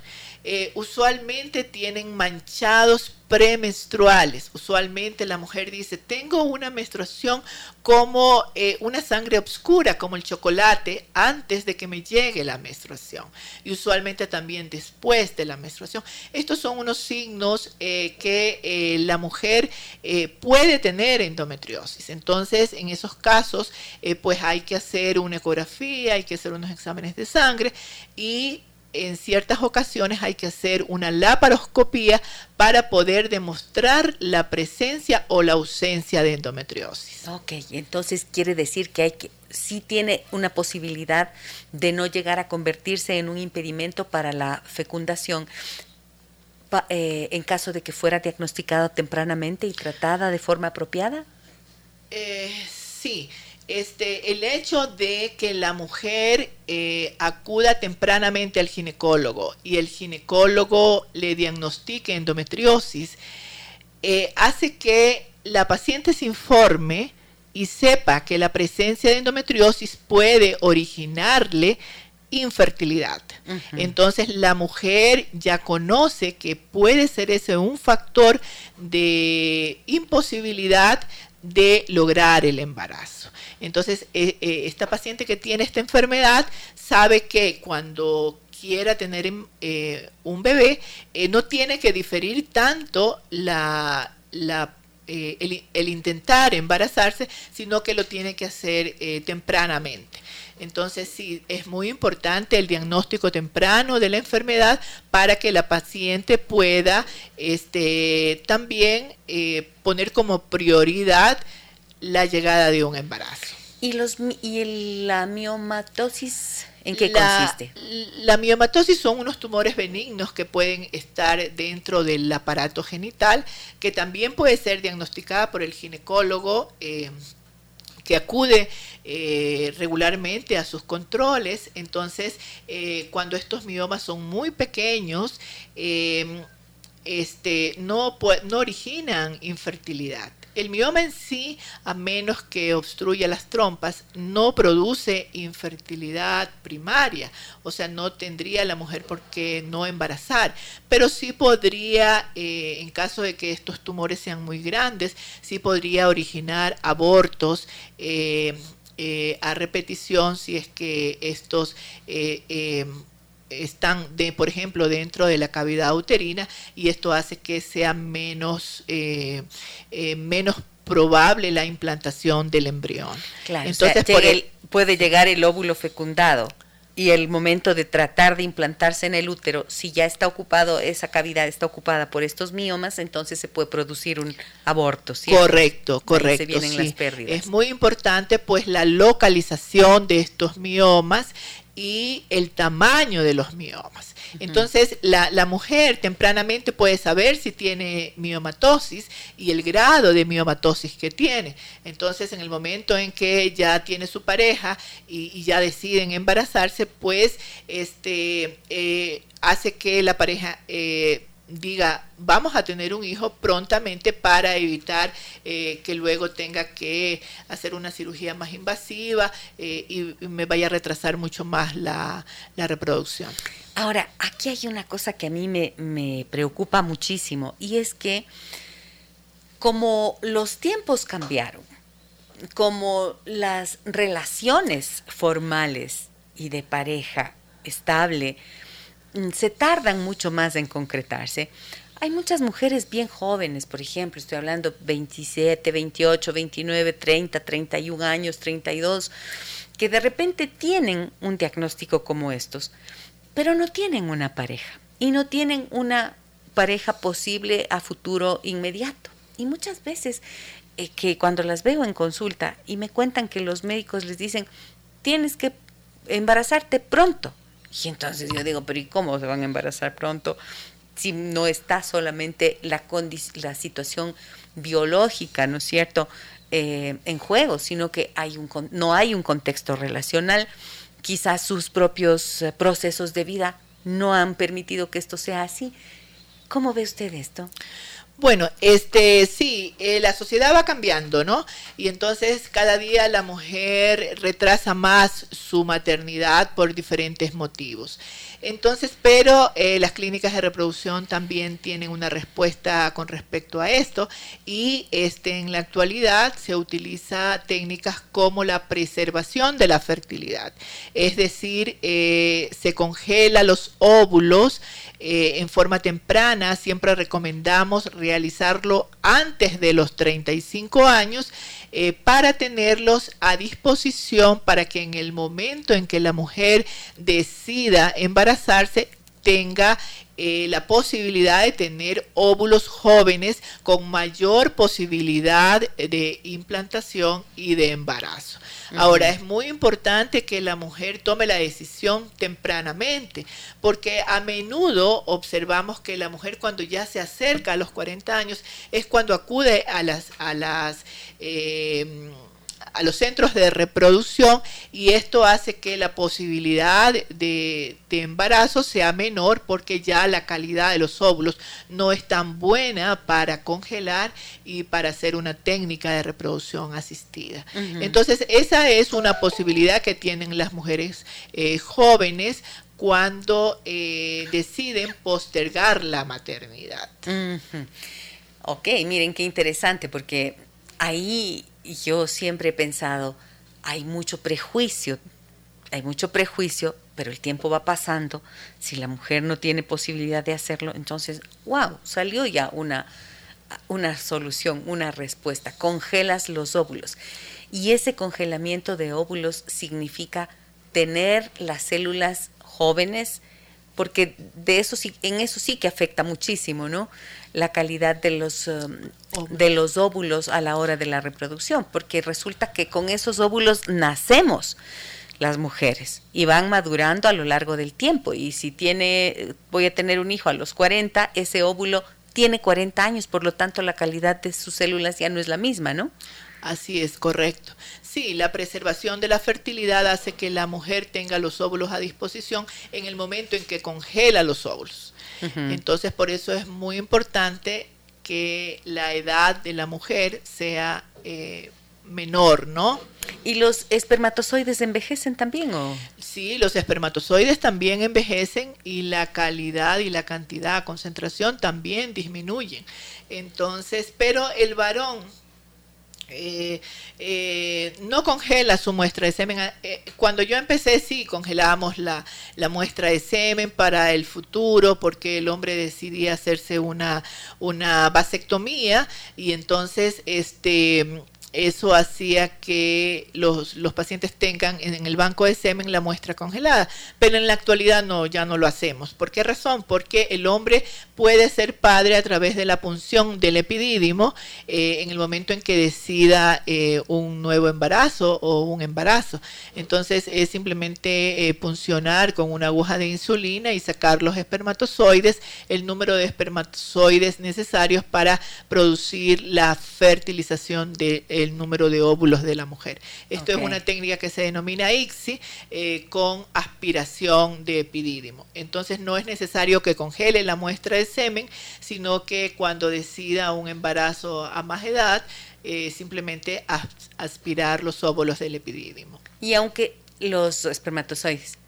Eh, usualmente tienen manchados premenstruales. Usualmente la mujer dice, tengo una menstruación como eh, una sangre oscura, como el chocolate, antes de que me llegue la menstruación. Y usualmente también después de la menstruación. Estos son unos signos eh, que la mujer puede tener endometriosis. Entonces, en esos casos, pues hay que hacer una ecografía, hay que hacer unos exámenes de sangre y en ciertas ocasiones hay que hacer una laparoscopía para poder demostrar la presencia o la ausencia de endometriosis. Ok, entonces quiere decir que hay que sí tiene una posibilidad de no llegar a convertirse en un impedimento para la fecundación eh, en caso de que fuera diagnosticada tempranamente y tratada de forma apropiada. Eh, sí, este, el hecho de que la mujer eh, acuda tempranamente al ginecólogo y el ginecólogo le diagnostique endometriosis, eh, hace que la paciente se informe y sepa que la presencia de endometriosis puede originarle infertilidad. Entonces la mujer ya conoce que puede ser ese un factor de imposibilidad de lograr el embarazo. Entonces, eh, eh, esta paciente que tiene esta enfermedad sabe que cuando quiera tener eh, un bebé, no tiene que diferir tanto el, intentar embarazarse, sino que lo tiene que hacer tempranamente. Entonces, sí, es muy importante el diagnóstico temprano de la enfermedad para que la paciente pueda este, también poner como prioridad la llegada de un embarazo. ¿Y, los, y la miomatosis en qué consiste? La miomatosis son unos tumores benignos que pueden estar dentro del aparato genital, que también puede ser diagnosticada por el ginecólogo. Eh, que acude eh, regularmente a sus controles. Entonces, eh, cuando estos miomas son muy pequeños, este, no, no originan infertilidad. El mioma en sí, a menos que obstruya las trompas, no produce infertilidad primaria, o sea, no tendría la mujer por qué no embarazar, pero sí podría, eh, en caso de que estos tumores sean muy grandes, sí podría originar abortos. Eh, eh, a repetición si es que estos están, de, por ejemplo, dentro de la cavidad uterina y esto hace que sea menos, eh, eh, menos probable la implantación del embrión. Claro, Entonces, puede llegar el óvulo fecundado y el momento de tratar de implantarse en el útero, si ya está ocupado, esa cavidad está ocupada por estos miomas, entonces se puede producir un aborto. Correcto, correcto. Es muy importante pues la localización de estos miomas y el tamaño de los miomas. Entonces, la, mujer tempranamente puede saber si tiene miomatosis y el grado de miomatosis que tiene. Entonces, en el momento en que ya tiene su pareja y, ya deciden embarazarse, pues este, eh, hace que la pareja eh, diga, vamos a tener un hijo prontamente para evitar eh, que luego tenga que hacer una cirugía más invasiva eh, y, me vaya a retrasar mucho más la, reproducción. Ahora, aquí hay una cosa que a mí me, me preocupa muchísimo y es que como los tiempos cambiaron, como las relaciones formales y de pareja estable, se tardan mucho más en concretarse. Hay muchas mujeres bien jóvenes, por ejemplo, estoy hablando 27, 28, 29, 30, 31 años, 32, que de repente tienen un diagnóstico como estos, pero no tienen una pareja y no tienen una pareja posible a futuro inmediato. Y muchas veces eh, que cuando las veo en consulta y me cuentan que los médicos les dicen, tienes que embarazarte pronto, y entonces yo digo, pero ¿y cómo se van a embarazar pronto? Si no está solamente la, la situación biológica, ¿no es cierto?, eh, en juego, sino que hay un, no hay un contexto relacional. Quizás sus propios eh, procesos de vida no han permitido que esto sea así. ¿Cómo ve usted esto? Bueno, este sí, eh, la sociedad va cambiando, ¿no? Y entonces cada día la mujer retrasa más su maternidad por diferentes motivos. Entonces, pero eh, las clínicas de reproducción también tienen una respuesta con respecto a esto y este, en la actualidad se utiliza técnicas como la preservación de la fertilidad, es decir, eh, se congela los óvulos eh, en forma temprana, siempre recomendamos realizarlo antes de los 35 años eh, para tenerlos a disposición para que en el momento en que la mujer decida embarazarse tenga eh, la posibilidad de tener óvulos jóvenes con mayor posibilidad de implantación y de embarazo. Ahora, es muy importante que la mujer tome la decisión tempranamente, porque a menudo observamos que la mujer cuando ya se acerca a los 40 años es cuando acude a las, a las eh, a los centros de reproducción y esto hace que la posibilidad de, embarazo sea menor porque ya la calidad de los óvulos no es tan buena para congelar y para hacer una técnica de reproducción asistida. Entonces, esa es una posibilidad que tienen las mujeres eh, jóvenes cuando eh, deciden postergar la maternidad. Ok, miren qué interesante, porque ahí yo siempre he pensado, hay mucho prejuicio, hay mucho prejuicio, pero el tiempo va pasando, si la mujer no tiene posibilidad de hacerlo, entonces, wow, salió ya una, una solución, una respuesta, congelas los óvulos. Y ese congelamiento de óvulos significa tener las células jóvenes, porque de eso sí, en eso sí que afecta muchísimo, ¿no? La calidad de los, um, de los óvulos a la hora de la reproducción, porque resulta que con esos óvulos nacemos las mujeres y van madurando a lo largo del tiempo. Y si tiene, voy a tener un hijo a los 40, ese óvulo tiene 40 años, por lo tanto la calidad de sus células ya no es la misma, ¿no? Así es, correcto. Sí, la preservación de la fertilidad hace que la mujer tenga los óvulos a disposición en el momento en que congela los óvulos. Entonces, por eso es muy importante que la edad de la mujer sea eh, menor, ¿no? ¿Y los espermatozoides envejecen también o? Sí, los espermatozoides también envejecen y la calidad y la cantidad, concentración también disminuyen. Entonces, pero el varón eh, eh, no congela su muestra de semen. Eh, cuando yo empecé, sí, congelábamos la, la, muestra de semen para el futuro, porque el hombre decidía hacerse una, una vasectomía y entonces este eso hacía que los, pacientes tengan en, el banco de semen la muestra congelada. Pero en la actualidad no, ya no lo hacemos. ¿Por qué razón? Porque el hombre puede ser padre a través de la punción del epidídimo eh, en el momento en que decida eh, un nuevo embarazo o un embarazo. Entonces es simplemente eh, puncionar con una aguja de insulina y sacar los espermatozoides, el número de espermatozoides necesarios para producir la fertilización de el número de óvulos de la mujer. Esto es una técnica que se denomina ICSI eh, con aspiración de epidídimo. Entonces no es necesario que congele la muestra de semen, sino que cuando decida un embarazo a más edad, eh, simplemente aspirar los óvulos del epidídimo. Y aunque los espermatozoides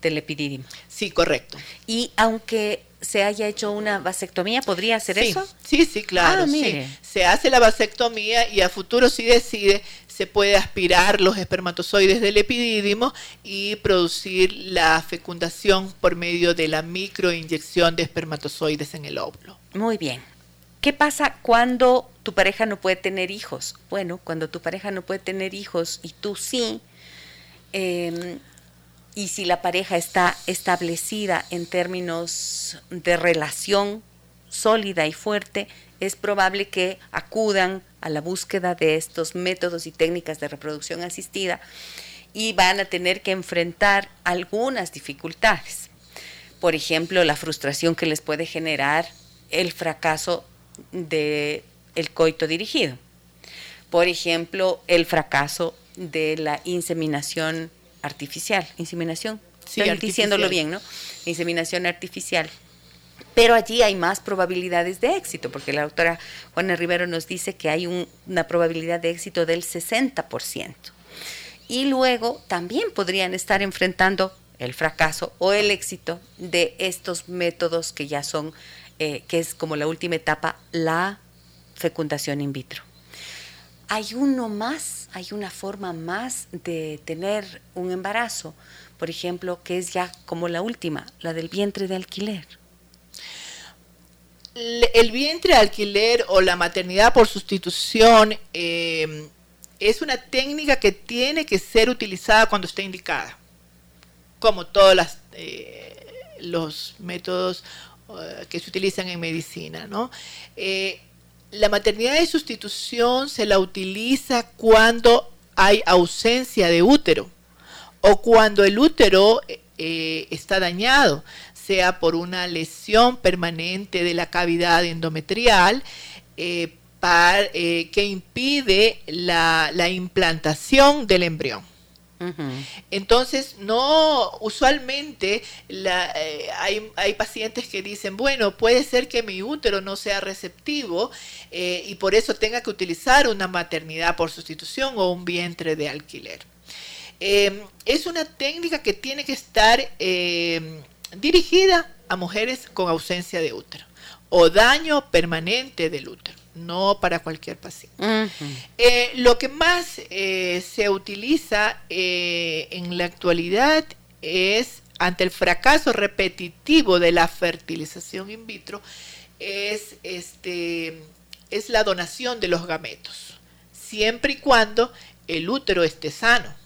del epidídimo. Sí, correcto. Y aunque se haya hecho una vasectomía, ¿podría hacer eso? Sí, sí, claro. Ah, se hace la vasectomía y a futuro si decide se puede aspirar los espermatozoides del epidídimo y producir la fecundación por medio de la microinyección de espermatozoides en el óvulo. Muy bien. ¿Qué pasa cuando tu pareja no puede tener hijos? Bueno, cuando tu pareja no puede tener hijos y tú sí, eh, y si la pareja está establecida en términos de relación sólida y fuerte, es probable que acudan a la búsqueda de estos métodos y técnicas de reproducción asistida y van a tener que enfrentar algunas dificultades. Por ejemplo, la frustración que les puede generar el fracaso del el coito dirigido. Por ejemplo, el fracaso de la inseminación artificial, inseminación. Sí, Estoy diciéndolo bien, ¿no? Inseminación artificial. Pero allí hay más probabilidades de éxito, porque la doctora Juana Rivero nos dice que hay una probabilidad de éxito del 60%. Y luego también podrían estar enfrentando el fracaso o el éxito de estos métodos que ya son, eh, que es como la última etapa, la fecundación in vitro. Hay uno más hay una forma más de tener un embarazo, por ejemplo, que es ya como la última, la del vientre de alquiler. El vientre de alquiler o la maternidad por sustitución eh, es una técnica que tiene que ser utilizada cuando esté indicada, como todos eh, los métodos eh, que se utilizan en medicina, ¿no? La maternidad de sustitución se la utiliza cuando hay ausencia de útero o cuando el útero eh, está dañado, sea por una lesión permanente de la cavidad endometrial, eh, eh, que impide la, implantación del embrión. Entonces, no, usualmente eh, hay, pacientes que dicen, bueno, puede ser que mi útero no sea receptivo eh, y por eso tenga que utilizar una maternidad por sustitución o un vientre de alquiler. es una técnica que tiene que estar dirigida a mujeres con ausencia de útero o daño permanente del útero no para cualquier paciente. Eh, lo que más eh, se utiliza eh, en la actualidad es, ante el fracaso repetitivo de la fertilización in vitro, es, este, es la donación de los gametos, siempre y cuando el útero esté sano.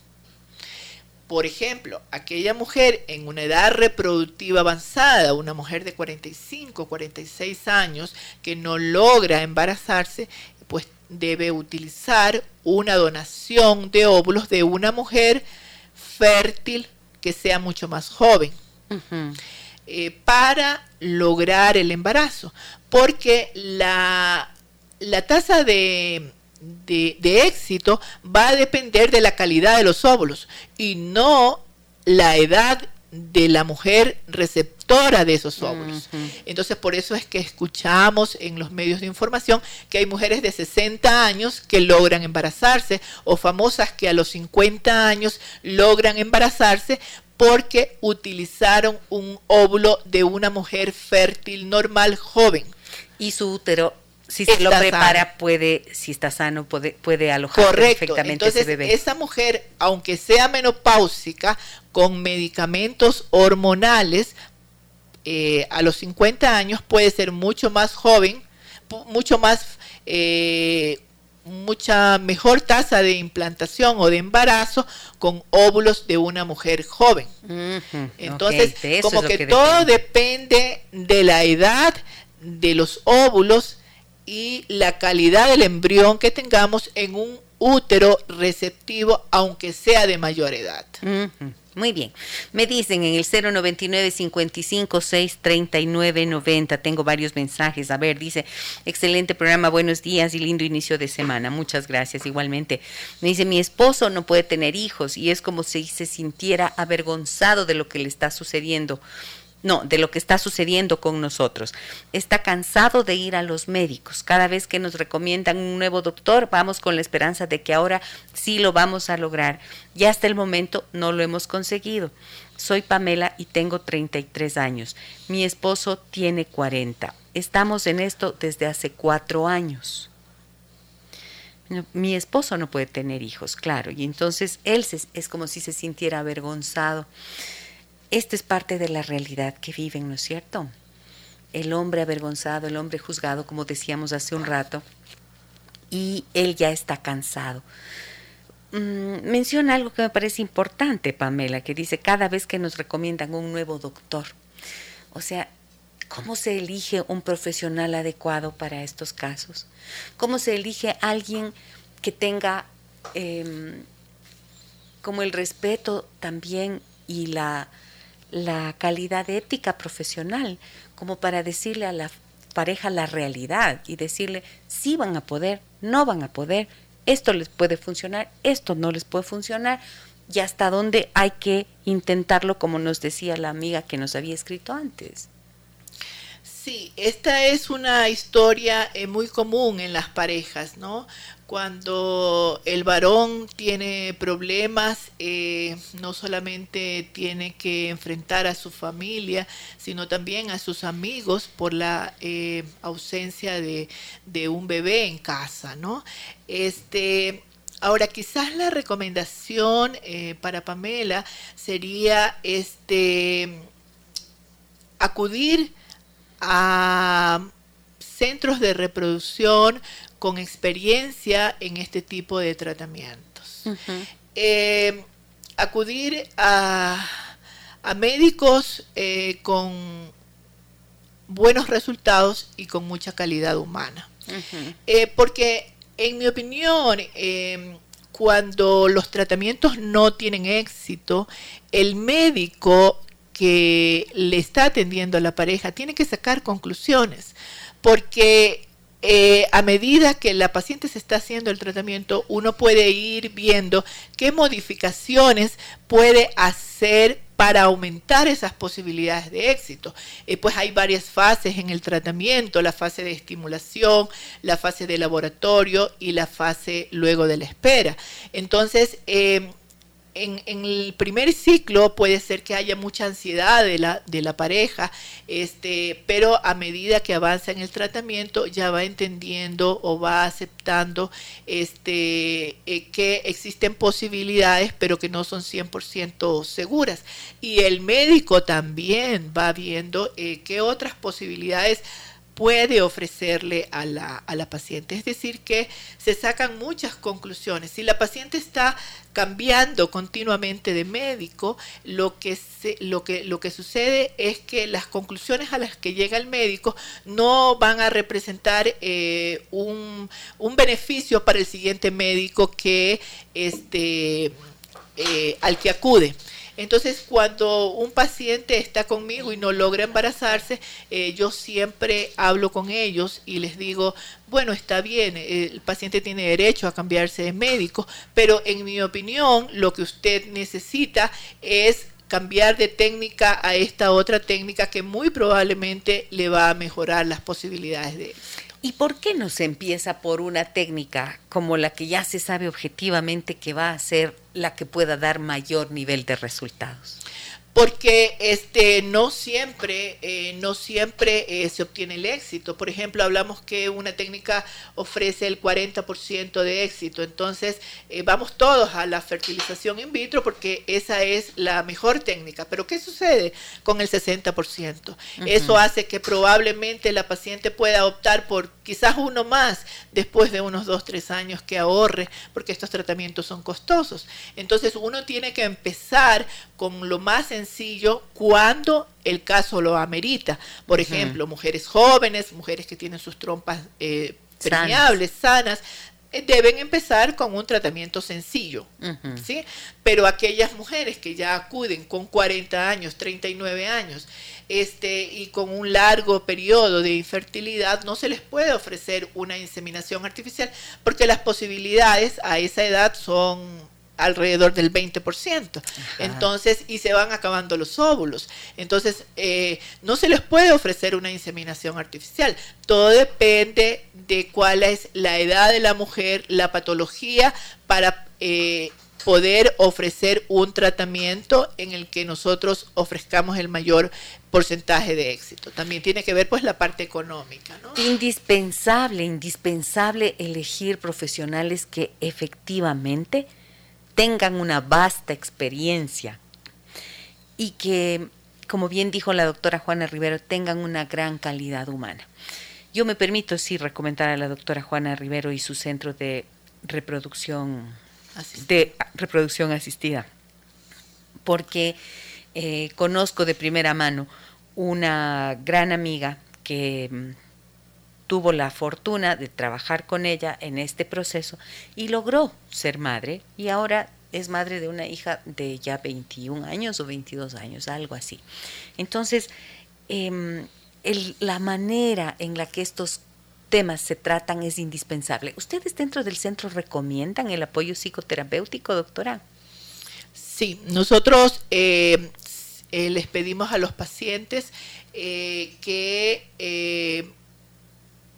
Por ejemplo, aquella mujer en una edad reproductiva avanzada, una mujer de 45, 46 años, que no logra embarazarse, pues debe utilizar una donación de óvulos de una mujer fértil que sea mucho más joven. Eh, para lograr el embarazo, porque la, la tasa de, de, éxito va a depender de la calidad de los óvulos y no la edad de la mujer receptora de esos óvulos. Entonces, por eso es que escuchamos en los medios de información que hay mujeres de 60 años que logran embarazarse o famosas que a los 50 años logran embarazarse porque utilizaron un óvulo de una mujer fértil normal joven. Y su útero si se lo prepara, puede, si está sano, puede, puede alojar perfectamente ese bebé. Esa mujer, aunque sea menopáusica, con medicamentos hormonales, eh, a los 50 años puede ser mucho más joven, mucho más, eh, mucha mejor tasa de implantación o de embarazo con óvulos de una mujer joven. Entonces, como que todo depende de la edad de los óvulos y la calidad del embrión que tengamos en un útero receptivo, aunque sea de mayor edad. Muy bien. Me dicen en el 099 55 6 39 90. Tengo varios mensajes. A ver, dice, excelente programa, buenos días y lindo inicio de semana. Muchas gracias. Igualmente. Me dice, mi esposo no puede tener hijos y es como si se sintiera avergonzado de lo que le está sucediendo no, de lo que está sucediendo con nosotros. Está cansado de ir a los médicos. Cada vez que nos recomiendan un nuevo doctor, vamos con la esperanza de que ahora sí lo vamos a lograr. Y hasta el momento no lo hemos conseguido. Soy Pamela y tengo 33 años. Mi esposo tiene 40. Estamos en esto desde hace cuatro años. Mi esposo no puede tener hijos, claro, y entonces él es como si se sintiera avergonzado. Esta es parte de la realidad que viven, ¿no es cierto? El hombre avergonzado, el hombre juzgado, como decíamos hace un rato, y él ya está cansado. Mm, menciona algo que me parece importante, Pamela, que dice cada vez que nos recomiendan un nuevo doctor. O sea, ¿cómo se elige un profesional adecuado para estos casos? ¿Cómo se elige alguien que tenga em, como el respeto también y la la calidad ética profesional como para decirle a la pareja la realidad y decirle si van a poder, no van a poder, esto les puede funcionar, esto no les puede funcionar y hasta dónde hay que intentarlo como nos decía la amiga que nos había escrito antes. Sí, esta es una historia eh, muy común en las parejas, ¿no? Cuando el varón tiene problemas, eh, no solamente tiene que enfrentar a su familia, sino también a sus amigos por la eh, ausencia de, de, un bebé en casa, ¿no? Este, ahora, quizás la recomendación para Pamela sería este, acudir a centros de reproducción con experiencia en este tipo de tratamientos. Eh, acudir a, médicos eh, con buenos resultados y con mucha calidad humana. Eh, porque, en mi opinión, cuando los tratamientos no tienen éxito, el médico que le está atendiendo a la pareja tiene que sacar conclusiones, porque eh, a medida que la paciente se está haciendo el tratamiento, uno puede ir viendo qué modificaciones puede hacer para aumentar esas posibilidades de éxito. Eh, pues hay varias fases en el tratamiento, la fase de estimulación, la fase de laboratorio y la fase luego de la espera. Entonces, eh, en, el primer ciclo puede ser que haya mucha ansiedad de la, de la pareja, este, pero a medida que avanza en el tratamiento ya va entendiendo o va aceptando este, eh, que existen posibilidades, pero que no son 100% seguras. Y el médico también va viendo eh, qué otras posibilidades puede ofrecerle a la, a la, paciente. Es decir, que se sacan muchas conclusiones. Si la paciente está cambiando continuamente de médico, lo que, se, lo que, lo que sucede es que las conclusiones a las que llega el médico no van a representar eh, un, un, beneficio para el siguiente médico que este, eh, al que acude. Entonces, cuando un paciente está conmigo y no logra embarazarse, eh, yo siempre hablo con ellos y les digo, bueno, está bien, el paciente tiene derecho a cambiarse de médico, pero en mi opinión, lo que usted necesita es cambiar de técnica a esta otra técnica que muy probablemente le va a mejorar las posibilidades de ¿Y por qué no se empieza por una técnica como la que ya se sabe objetivamente que va a ser la que pueda dar mayor nivel de resultados? Porque este no siempre eh, no siempre eh, se obtiene el éxito. Por ejemplo hablamos que una técnica ofrece el 40% de éxito. Entonces eh, vamos todos a la fertilización in vitro porque esa es la mejor técnica. Pero qué sucede con el 60% eso hace que probablemente la paciente pueda optar por quizás uno más después de unos 2 3 años que ahorre porque estos tratamientos son costosos. Entonces uno tiene que empezar con lo más sencillo cuando el preñables, lo amerita. Por ejemplo, mujeres jóvenes, mujeres que tienen sus trompas eh, sanas, eh, deben empezar con un tratamiento sencillo, ¿sí? Pero aquellas mujeres que ya acuden con 40 años, 39 años, este, y con un largo periodo de infertilidad, no se les puede ofrecer una inseminación artificial porque las posibilidades a esa edad son alrededor del 20%. Entonces, y se van acabando los óvulos. Entonces, eh, no se les puede ofrecer una inseminación artificial. Todo depende de cuál es la edad de la mujer, la patología, para eh, poder ofrecer un tratamiento en el que nosotros ofrezcamos el mayor porcentaje de éxito. También tiene que ver pues la parte económica. Indispensable, indispensable elegir profesionales que efectivamente tengan una vasta experiencia y que, como bien dijo la doctora Juana Rivero, tengan una gran calidad humana. Yo me permito sí recomendar a la doctora Juana Rivero y su centro de reproducción asistida. de reproducción asistida, porque eh, conozco de primera mano una gran amiga que mm, tuvo la fortuna de trabajar con ella en este proceso y logró ser madre y ahora es madre de una hija de ya 21 años o 22 años, algo así. Entonces, em, la manera en la que estos temas se tratan es indispensable. ¿Ustedes dentro del centro recomiendan el apoyo psicoterapéutico, doctora? Sí, nosotros eh, eh, les pedimos a los pacientes eh, que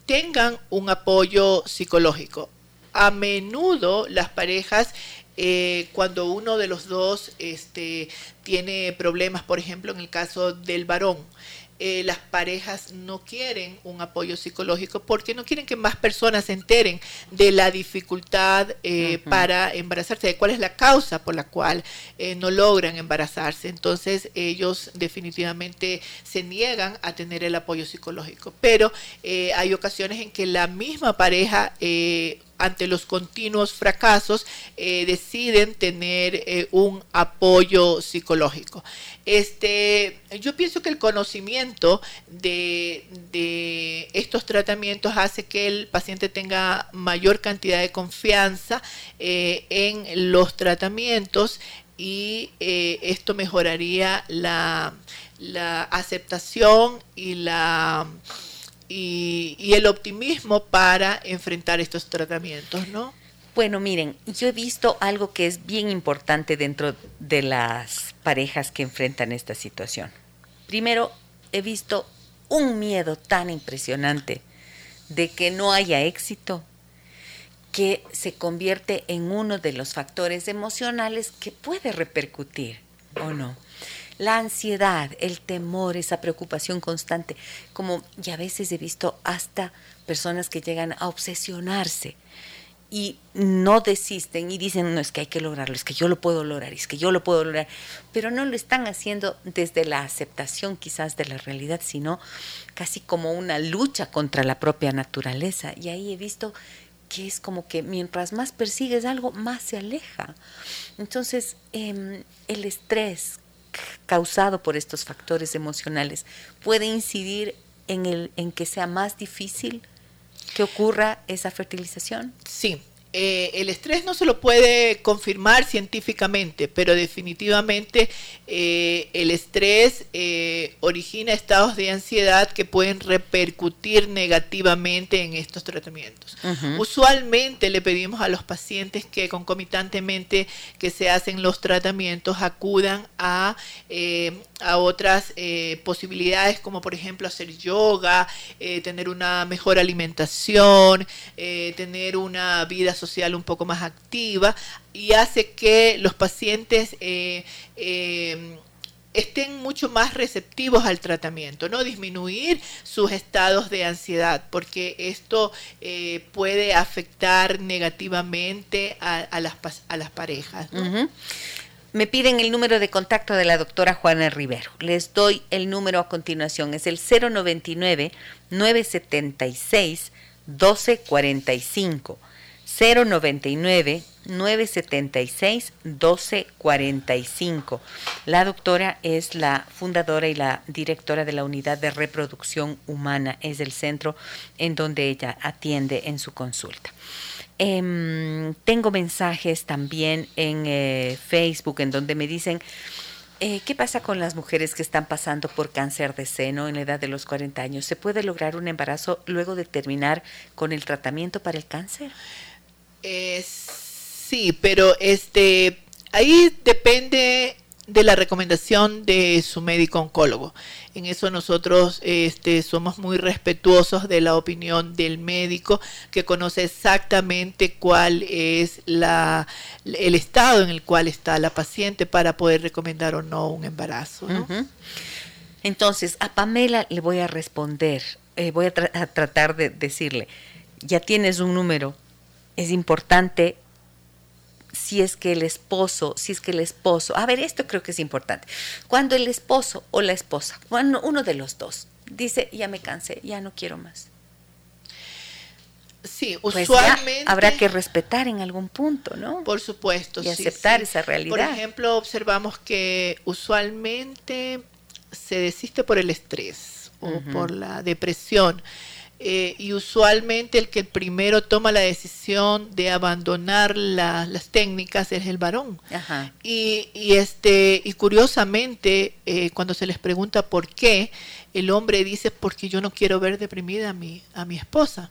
tengan un apoyo psicológico. A menudo las parejas eh, cuando uno de los dos este, tiene problemas, por ejemplo, en el caso del varón, eh, las parejas no quieren un apoyo psicológico porque no quieren que más personas se enteren de la dificultad eh, para embarazarse, de cuál es la causa por la cual eh, no logran embarazarse. Entonces ellos definitivamente se niegan a tener el apoyo psicológico. Pero hay ocasiones en que la misma pareja ante los continuos fracasos, eh, deciden tener eh, un apoyo psicológico. Este, yo pienso que el conocimiento de, estos tratamientos hace que el paciente tenga mayor cantidad de confianza eh, en los tratamientos y esto mejoraría la, la aceptación y la y, el optimismo para enfrentar estos tratamientos, ¿no? Bueno, miren, yo he visto algo que es bien importante dentro de las parejas que enfrentan esta situación. Primero, he visto un miedo tan impresionante de que no haya éxito que se convierte en uno de los factores emocionales que puede repercutir o no. La ansiedad, el temor, esa preocupación constante, como ya a veces he visto hasta personas que llegan a obsesionarse y no desisten y dicen, no, es que hay que lograrlo, es que yo lo puedo lograr, es que yo lo puedo lograr, pero no lo están haciendo desde la aceptación quizás de la realidad, sino casi como una lucha contra la propia naturaleza. Y ahí he visto que es como que mientras más persigues algo, más se aleja. Entonces, em, el estrés causado por estos factores emocionales puede incidir en, el, en que sea más difícil que ocurra esa fertilización? Sí, eh, el estrés no se lo puede confirmar científicamente, pero definitivamente eh, el estrés eh, origina estados de ansiedad que pueden repercutir negativamente en estos tratamientos. Usualmente le pedimos a los pacientes que concomitantemente que se hacen los tratamientos acudan a, a otras posibilidades como por ejemplo hacer yoga, tener una mejor alimentación, tener una vida social un poco más activa y hace que los pacientes eh, eh, estén mucho más receptivos al tratamiento, ¿no? Disminuir sus estados de ansiedad, porque esto eh, puede afectar negativamente a, las, a las parejas. Me piden el número de contacto de la doctora Juana Rivero. Les doy el número a continuación. Es el 099 976 1245. 099 976 1245. La doctora es la fundadora y la directora de la unidad de reproducción humana, es el centro en donde ella atiende en su consulta. Em, tengo mensajes también en eh, Facebook en donde me dicen, eh, ¿qué pasa con las mujeres que están pasando por cáncer de seno en la edad de los 40 años? ¿Se puede lograr un embarazo luego de terminar con el tratamiento para el cáncer? Eh, sí, pero este ahí depende de la recomendación de su médico oncólogo. En eso nosotros este, somos muy respetuosos de la opinión del médico que conoce exactamente cuál es la, el estado en el cual está la paciente para poder recomendar o no un embarazo. Entonces, a Pamela le voy a responder, eh, voy a tratar de decirle, ya tienes un número es importante si es que el esposo, si es que el esposo, a ver, esto creo que es importante. Cuando el esposo o la esposa, bueno, uno de los dos, dice, ya me cansé, ya no quiero más. Sí, pues usualmente. habrá que respetar en algún punto, ¿no? Por supuesto. Y aceptar esa realidad. Por ejemplo, observamos que usualmente se desiste por el estrés o por la depresión. Eh, y usualmente el que primero toma la decisión de abandonar las técnicas es el varón. Y, este, y curiosamente, eh, cuando se les pregunta por qué, el hombre dice porque yo no quiero ver deprimida a mi, a mi esposa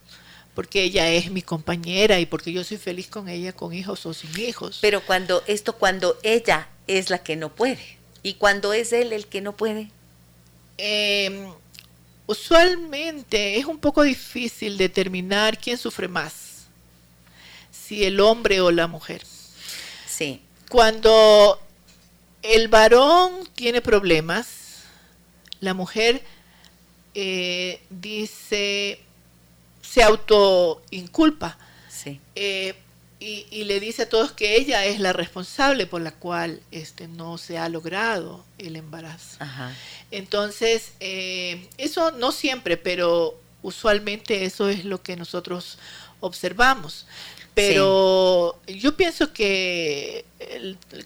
porque ella es mi compañera y porque yo soy feliz con ella, con hijos o sin hijos. Pero cuando esto, cuando ella es la que no puede y cuando es él el que no puede. Eh, Usualmente es un poco difícil determinar quién sufre más, si el hombre o la mujer. Sí. Cuando el varón tiene problemas, la mujer eh, dice, se autoinculpa. Sí. Eh, y, le dice a todos que ella es la responsable por la cual este, no se ha logrado el embarazo. Entonces, eh, eso no siempre, pero usualmente eso es lo que nosotros observamos. Pero yo pienso que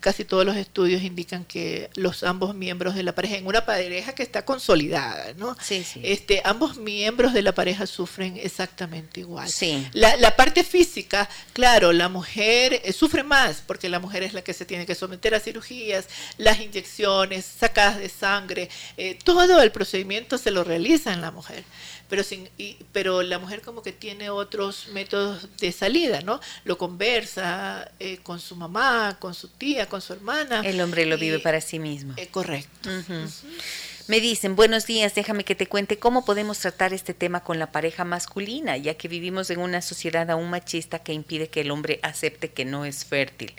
casi todos los estudios indican que los ambos miembros de la pareja, en una pareja que está consolidada, ¿no? Sí, sí. Este, ambos miembros de la pareja sufren exactamente igual. Sí. La, la parte física, claro, la mujer eh, sufre más porque la mujer es la que se tiene que someter a cirugías, las inyecciones, sacadas de sangre, eh, todo el procedimiento se lo realiza en la mujer pero sin pero la mujer como que tiene otros métodos de salida no lo conversa eh, con su mamá con su tía con su hermana. El hombre lo vive para sí mismo. Eh, correcto. Me dicen, buenos días, déjame que te cuente cómo podemos tratar este tema con la pareja masculina, ya que vivimos en una sociedad aún machista que impide que el hombre acepte que no es fértil.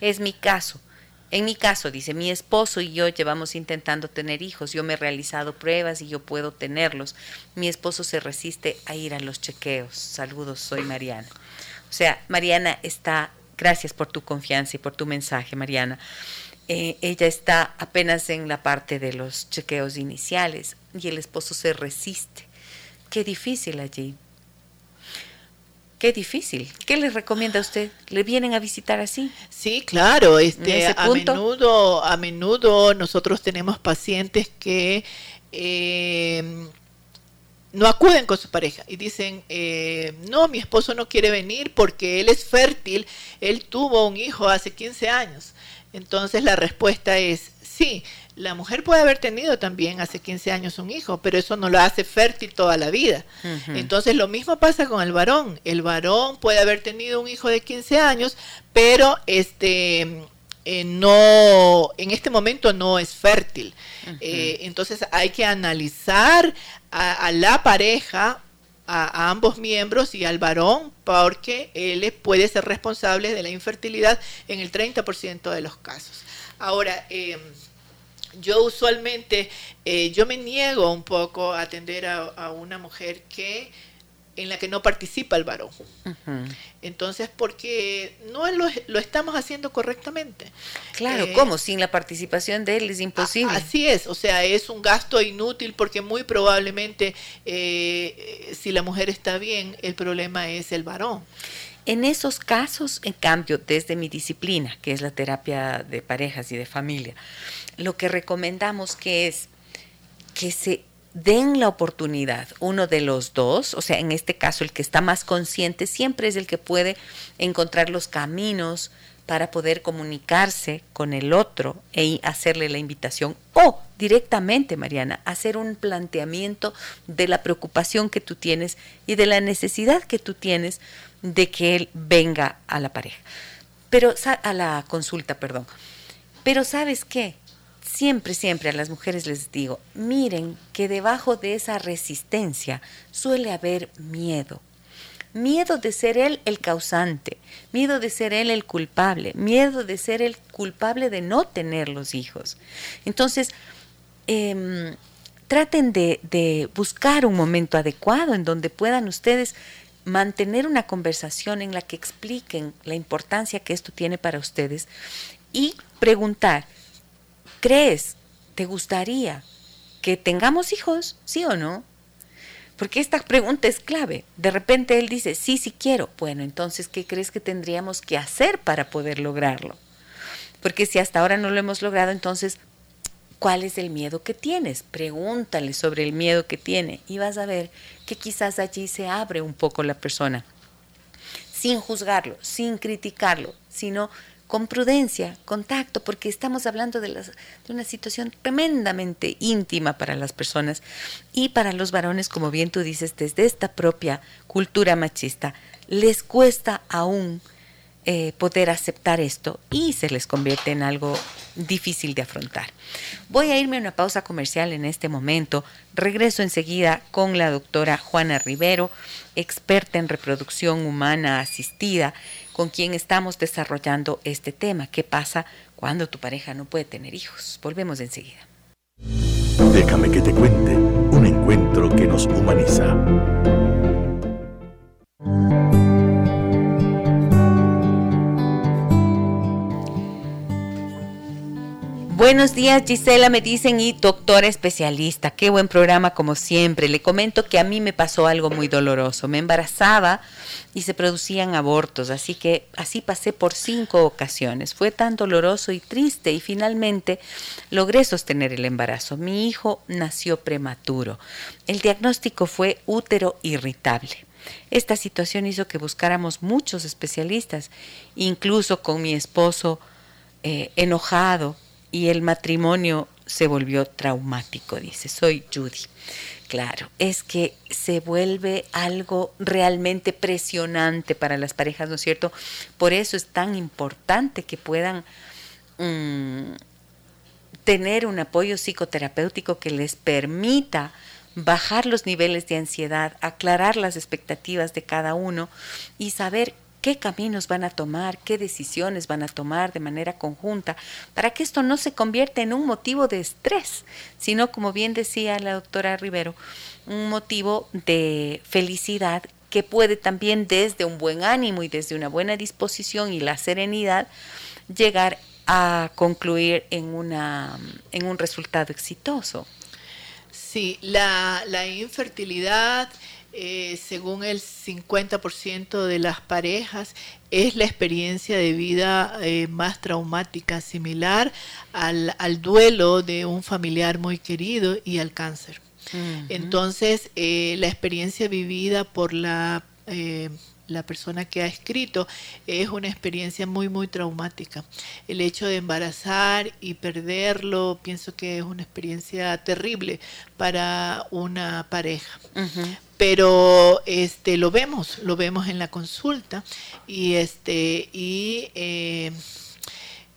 Es mi caso. En mi caso, dice, mi esposo y yo llevamos intentando tener hijos, yo me he realizado pruebas y yo puedo tenerlos. Mi esposo se resiste a ir a los chequeos. Saludos, soy Mariana. O sea, Mariana está, gracias por tu confianza y por tu mensaje, Mariana. Eh, ella está apenas en la parte de los chequeos iniciales y el esposo se resiste. Qué difícil allí. Qué difícil. ¿Qué les recomienda a usted? ¿Le vienen a visitar así? Sí, claro. Este, a menudo, a menudo nosotros tenemos pacientes que eh, no acuden con su pareja y dicen, eh, no, mi esposo no quiere venir porque él es fértil, él tuvo un hijo hace 15 años. Entonces la respuesta es sí, la mujer puede haber tenido también hace 15 años un hijo, pero eso no lo hace fértil toda la vida. Entonces lo mismo pasa con el varón. El varón puede haber tenido un hijo de 15 años, pero este eh, no en este momento no es fértil. Eh, entonces hay que analizar a, la pareja a, a, ambos miembros y al varón porque él puede ser responsable de la infertilidad en el 30% de los casos. Ahora, eh, yo usualmente, eh, yo me niego un poco a atender a, una mujer que en la que no participa el varón. Entonces, porque no lo, lo, estamos haciendo correctamente. Claro, eh, ¿cómo? Sin la participación de él es imposible. así es, o sea, es un gasto inútil porque muy probablemente eh, si la mujer está bien, el problema es el varón. En esos casos, en cambio, desde mi disciplina, que es la terapia de parejas y de familia, lo que recomendamos que es que se den la oportunidad, uno de los dos, o sea, en este caso el que está más consciente siempre es el que puede encontrar los caminos para poder comunicarse con el otro e hacerle la invitación o directamente, Mariana, hacer un planteamiento de la preocupación que tú tienes y de la necesidad que tú tienes de que él venga a la pareja. Pero a la consulta, perdón. Pero ¿sabes qué? Siempre, siempre a las mujeres les digo, miren que debajo de esa resistencia suele haber miedo. Miedo de ser él el causante, miedo de ser él el culpable, miedo de ser el culpable de no tener los hijos. Entonces, em, traten de, de buscar un momento adecuado en donde puedan ustedes mantener una conversación en la que expliquen la importancia que esto tiene para ustedes y preguntar, ¿crees, te gustaría que tengamos hijos, sí o no? Porque esta pregunta es clave. De repente él dice, sí, sí quiero. Bueno, entonces, ¿qué crees que tendríamos que hacer para poder lograrlo? Porque si hasta ahora no lo hemos logrado, entonces ¿Cuál es el miedo que tienes? Pregúntale sobre el miedo que tiene y vas a ver que quizás allí se abre un poco la persona, sin juzgarlo, sin criticarlo, sino con prudencia, contacto, porque estamos hablando de, de, una situación tremendamente íntima para las personas y para los varones, como bien tú dices, desde esta propia cultura machista, les cuesta aún eh, poder aceptar esto y se les convierte en algo difícil de afrontar. Voy a irme a una pausa comercial en este momento. Regreso enseguida con la doctora Juana Rivero, experta en reproducción humana asistida, con quien estamos desarrollando este tema. ¿Qué pasa cuando tu pareja no puede tener hijos? Volvemos enseguida. Déjame que te cuente un encuentro que nos humaniza. Buenos días, Gisela, me dicen, y doctora especialista. Qué buen programa, como siempre. Le comento que a mí me pasó algo muy doloroso. Me embarazaba y se producían abortos, así que así pasé por cinco ocasiones. Fue tan doloroso y triste y finalmente logré sostener el embarazo. Mi hijo nació prematuro. El diagnóstico fue útero irritable. Esta situación hizo que buscáramos muchos especialistas, incluso con mi esposo eh, enojado y el matrimonio se volvió traumático, dice, soy Judy. Claro, es que se vuelve algo realmente presionante para las parejas, ¿no es cierto? Por eso es tan importante que puedan mm, tener un apoyo psicoterapéutico que les permita bajar los niveles de ansiedad, aclarar las expectativas de cada uno y saber qué caminos van a tomar, qué decisiones van a tomar de manera conjunta, para que esto no se convierta en un motivo de estrés, sino, como bien decía la doctora Rivero, un motivo de felicidad que puede también desde un buen ánimo y desde una buena disposición y la serenidad llegar a concluir en, una, en un resultado exitoso. Sí, la, la infertilidad eh, según el 50% de las parejas, es la experiencia de vida eh, más traumática, similar al, duelo de un familiar muy querido y al cáncer. Entonces, eh, la experiencia vivida por la la persona que ha escrito, es una experiencia muy, muy traumática. El hecho de embarazar y perderlo, pienso que es una experiencia terrible para una pareja. Pero este lo vemos, lo vemos en la consulta y este y eh,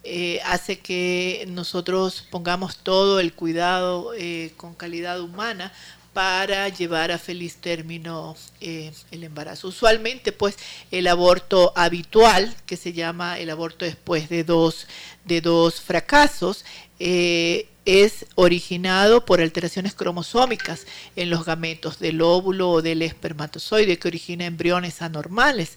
eh, hace que nosotros pongamos todo el cuidado eh, con calidad humana para llevar a feliz término eh, el embarazo. Usualmente, pues, el aborto habitual, que se llama el aborto después de dos, de dos fracasos, eh, es originado por alteraciones cromosómicas en los gametos del óvulo o del espermatozoide que origina embriones anormales.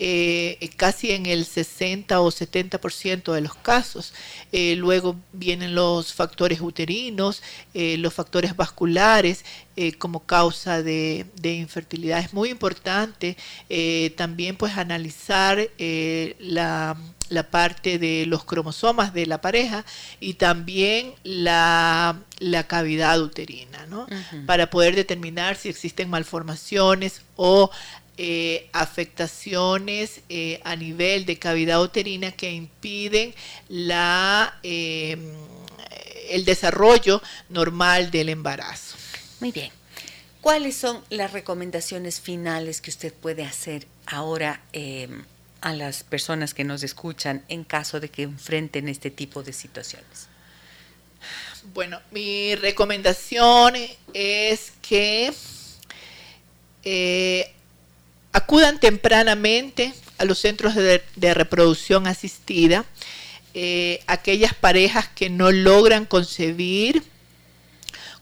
Eh, casi en el 60 o 70% de los casos. Eh, luego vienen los factores uterinos, eh, los factores vasculares como causa de, infertilidad. Es muy importante también pues analizar la, parte de los cromosomas de la pareja y también la, cavidad uterina, ¿no? Para poder determinar si existen malformaciones o eh, afectaciones eh, a nivel de cavidad uterina que impiden la, em, el desarrollo normal del embarazo. Muy bien. ¿Cuáles son las recomendaciones finales que usted puede hacer ahora a las personas que nos escuchan en caso de que enfrenten este tipo de situaciones? Bueno, mi recomendación es que eh, acudan tempranamente a los centros de, reproducción asistida, eh, aquellas parejas que no logran concebir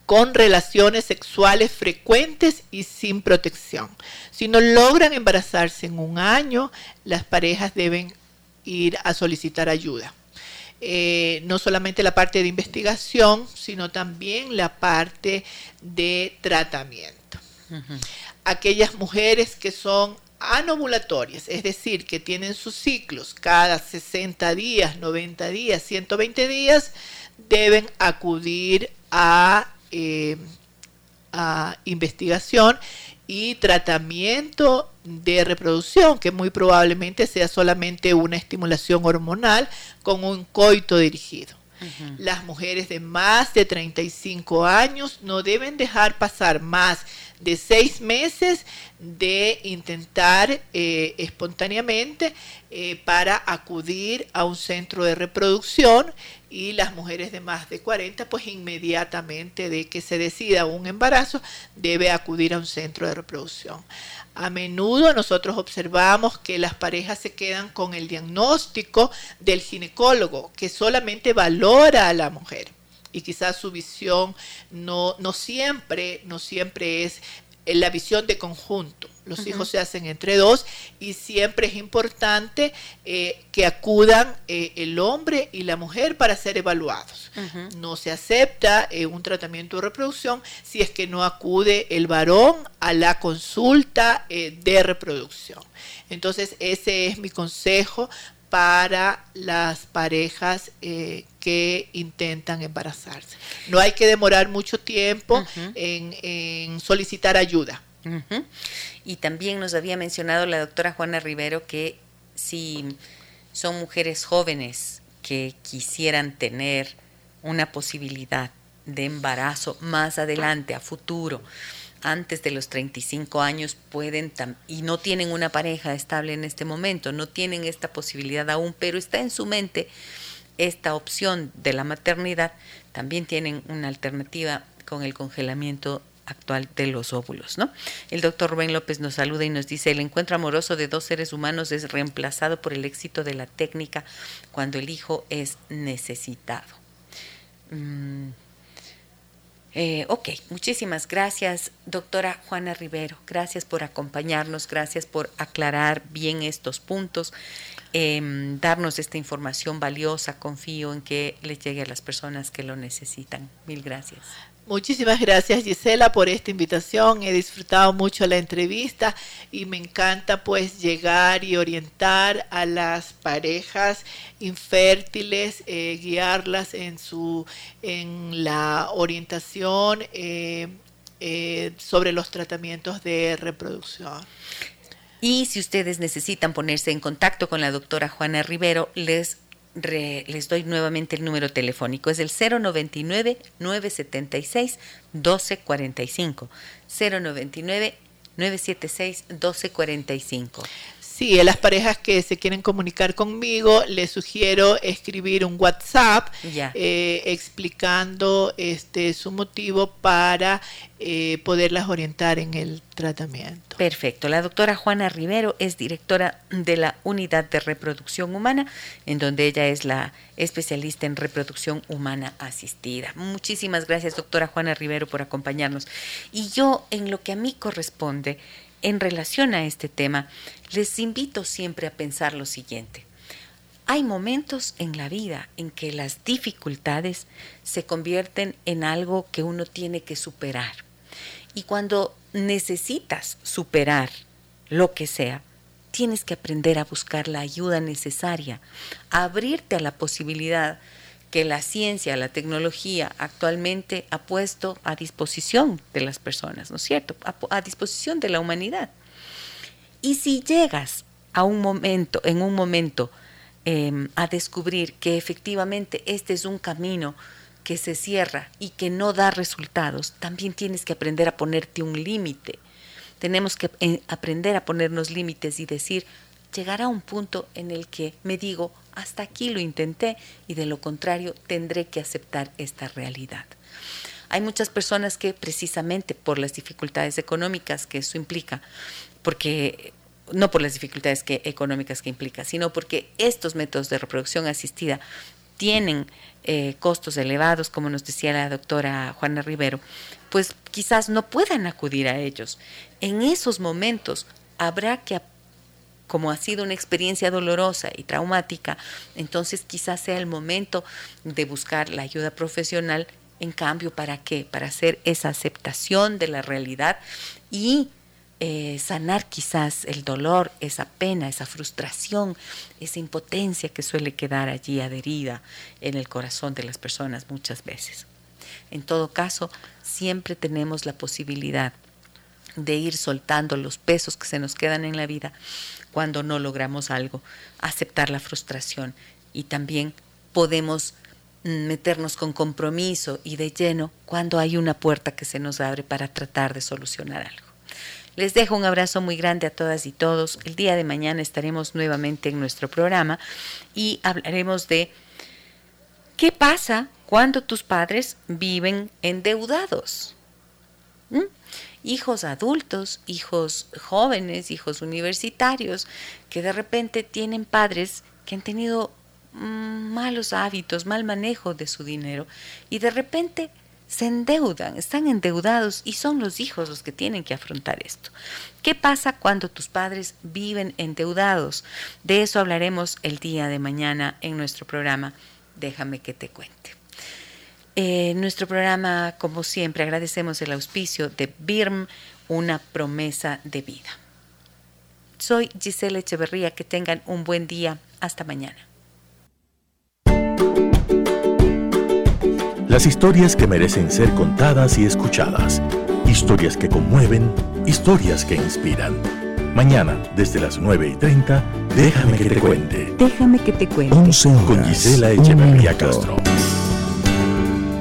con relaciones sexuales frecuentes y sin protección. Si no logran embarazarse en un año, las parejas deben ir a solicitar ayuda. Eh, no solamente la parte de investigación, sino también la parte de tratamiento aquellas mujeres que son anovulatorias, es decir, que tienen sus ciclos cada 60 días, 90 días, 120 días, deben acudir a, eh, a investigación y tratamiento de reproducción, que muy probablemente sea solamente una estimulación hormonal con un coito dirigido. Las mujeres de más de 35 años no deben dejar pasar más de seis meses de intentar eh, espontáneamente eh, para acudir a un centro de reproducción y las mujeres de más de 40 pues inmediatamente de que se decida un embarazo debe acudir a un centro de reproducción. A menudo nosotros observamos que las parejas se quedan con el diagnóstico del ginecólogo que solamente valora a la mujer y quizás su visión no, no siempre, no siempre es la visión de conjunto. Los hijos se hacen entre dos y siempre es importante eh, que acudan eh, el hombre y la mujer para ser evaluados. No se acepta eh, un tratamiento de reproducción si es que no acude el varón a la consulta de reproducción. Entonces ese es mi consejo para las parejas que intentan embarazarse. No hay que demorar mucho tiempo en solicitar ayuda. Y también nos había mencionado la doctora Juana Rivero que si son mujeres jóvenes que quisieran tener una posibilidad de embarazo más adelante, a futuro, antes de los 35 años pueden y no tienen una pareja estable en este momento, no tienen esta posibilidad aún, pero está en su mente esta opción de la maternidad, también tienen una alternativa con el congelamiento actual de los óvulos. ¿no? El doctor Rubén López nos saluda y nos dice, el encuentro amoroso de dos seres humanos es reemplazado por el éxito de la técnica cuando el hijo es necesitado. Mm, eh, ok, muchísimas gracias, doctora Juana Rivero. Gracias por acompañarnos, gracias por aclarar bien estos puntos, em, darnos esta información valiosa. Confío en que les llegue a las personas que lo necesitan. Mil gracias. Muchísimas gracias Gisela por esta invitación. He disfrutado mucho la entrevista y me encanta pues llegar y orientar a las parejas infértiles, eh, guiarlas en su en la orientación eh, eh, sobre los tratamientos de reproducción. Y si ustedes necesitan ponerse en contacto con la doctora Juana Rivero, les les doy nuevamente el número telefónico. Es el 099-976-1245. 099-976-1245. Sí, a las parejas que se quieren comunicar conmigo, les sugiero escribir un WhatsApp eh, explicando este su motivo para eh, poderlas orientar en el tratamiento. Perfecto. La doctora Juana Rivero es directora de la Unidad de Reproducción Humana, en donde ella es la especialista en reproducción humana asistida. Muchísimas gracias, doctora Juana Rivero, por acompañarnos. Y yo, en lo que a mí corresponde, en relación a este tema, les invito siempre a pensar lo siguiente. Hay momentos en la vida en que las dificultades se convierten en algo que uno tiene que superar. Y cuando necesitas superar lo que sea, tienes que aprender a buscar la ayuda necesaria, a abrirte a la posibilidad que la ciencia, la tecnología actualmente ha puesto a disposición de las personas, ¿no es cierto? A, disposición de la humanidad. Y si llegas a un momento, en un momento, em, a descubrir que efectivamente este es un camino que se cierra y que no da resultados, también tienes que aprender a ponerte un límite. Tenemos que eh, aprender a ponernos límites y decir, llegará un punto en el que me digo, hasta aquí lo intenté y de lo contrario tendré que aceptar esta realidad. Hay muchas personas que precisamente por las dificultades económicas que eso implica, porque no por las dificultades que, económicas que implica, sino porque estos métodos de reproducción asistida tienen eh, costos elevados, como nos decía la doctora Juana Rivero, pues quizás no puedan acudir a ellos. En esos momentos habrá que como ha sido una experiencia dolorosa y traumática, entonces quizás sea el momento de buscar la ayuda profesional. En cambio, ¿para qué? Para hacer esa aceptación de la realidad y eh, sanar quizás el dolor, esa pena, esa frustración, esa impotencia que suele quedar allí adherida en el corazón de las personas muchas veces. En todo caso, siempre tenemos la posibilidad de ir soltando los pesos que se nos quedan en la vida cuando no logramos algo, aceptar la frustración y también podemos meternos con compromiso y de lleno cuando hay una puerta que se nos abre para tratar de solucionar algo. Les dejo un abrazo muy grande a todas y todos. El día de mañana estaremos nuevamente en nuestro programa y hablaremos de qué pasa cuando tus padres viven endeudados. ¿Mm? Hijos adultos, hijos jóvenes, hijos universitarios, que de repente tienen padres que han tenido mm, malos hábitos, mal manejo de su dinero y de repente se endeudan, están endeudados y son los hijos los que tienen que afrontar esto. ¿Qué pasa cuando tus padres viven endeudados? De eso hablaremos el día de mañana en nuestro programa. Déjame que te cuente. En nuestro programa, como siempre, agradecemos el auspicio de BIRM, una promesa de vida. Soy Giselle Echeverría, que tengan un buen día. Hasta mañana. Las historias que merecen ser contadas y escuchadas. Historias que conmueven, historias que inspiran. Mañana, desde las 9 y 30, déjame que te cuente. Déjame que te cuente. 11 con Gisela Echeverría Castro.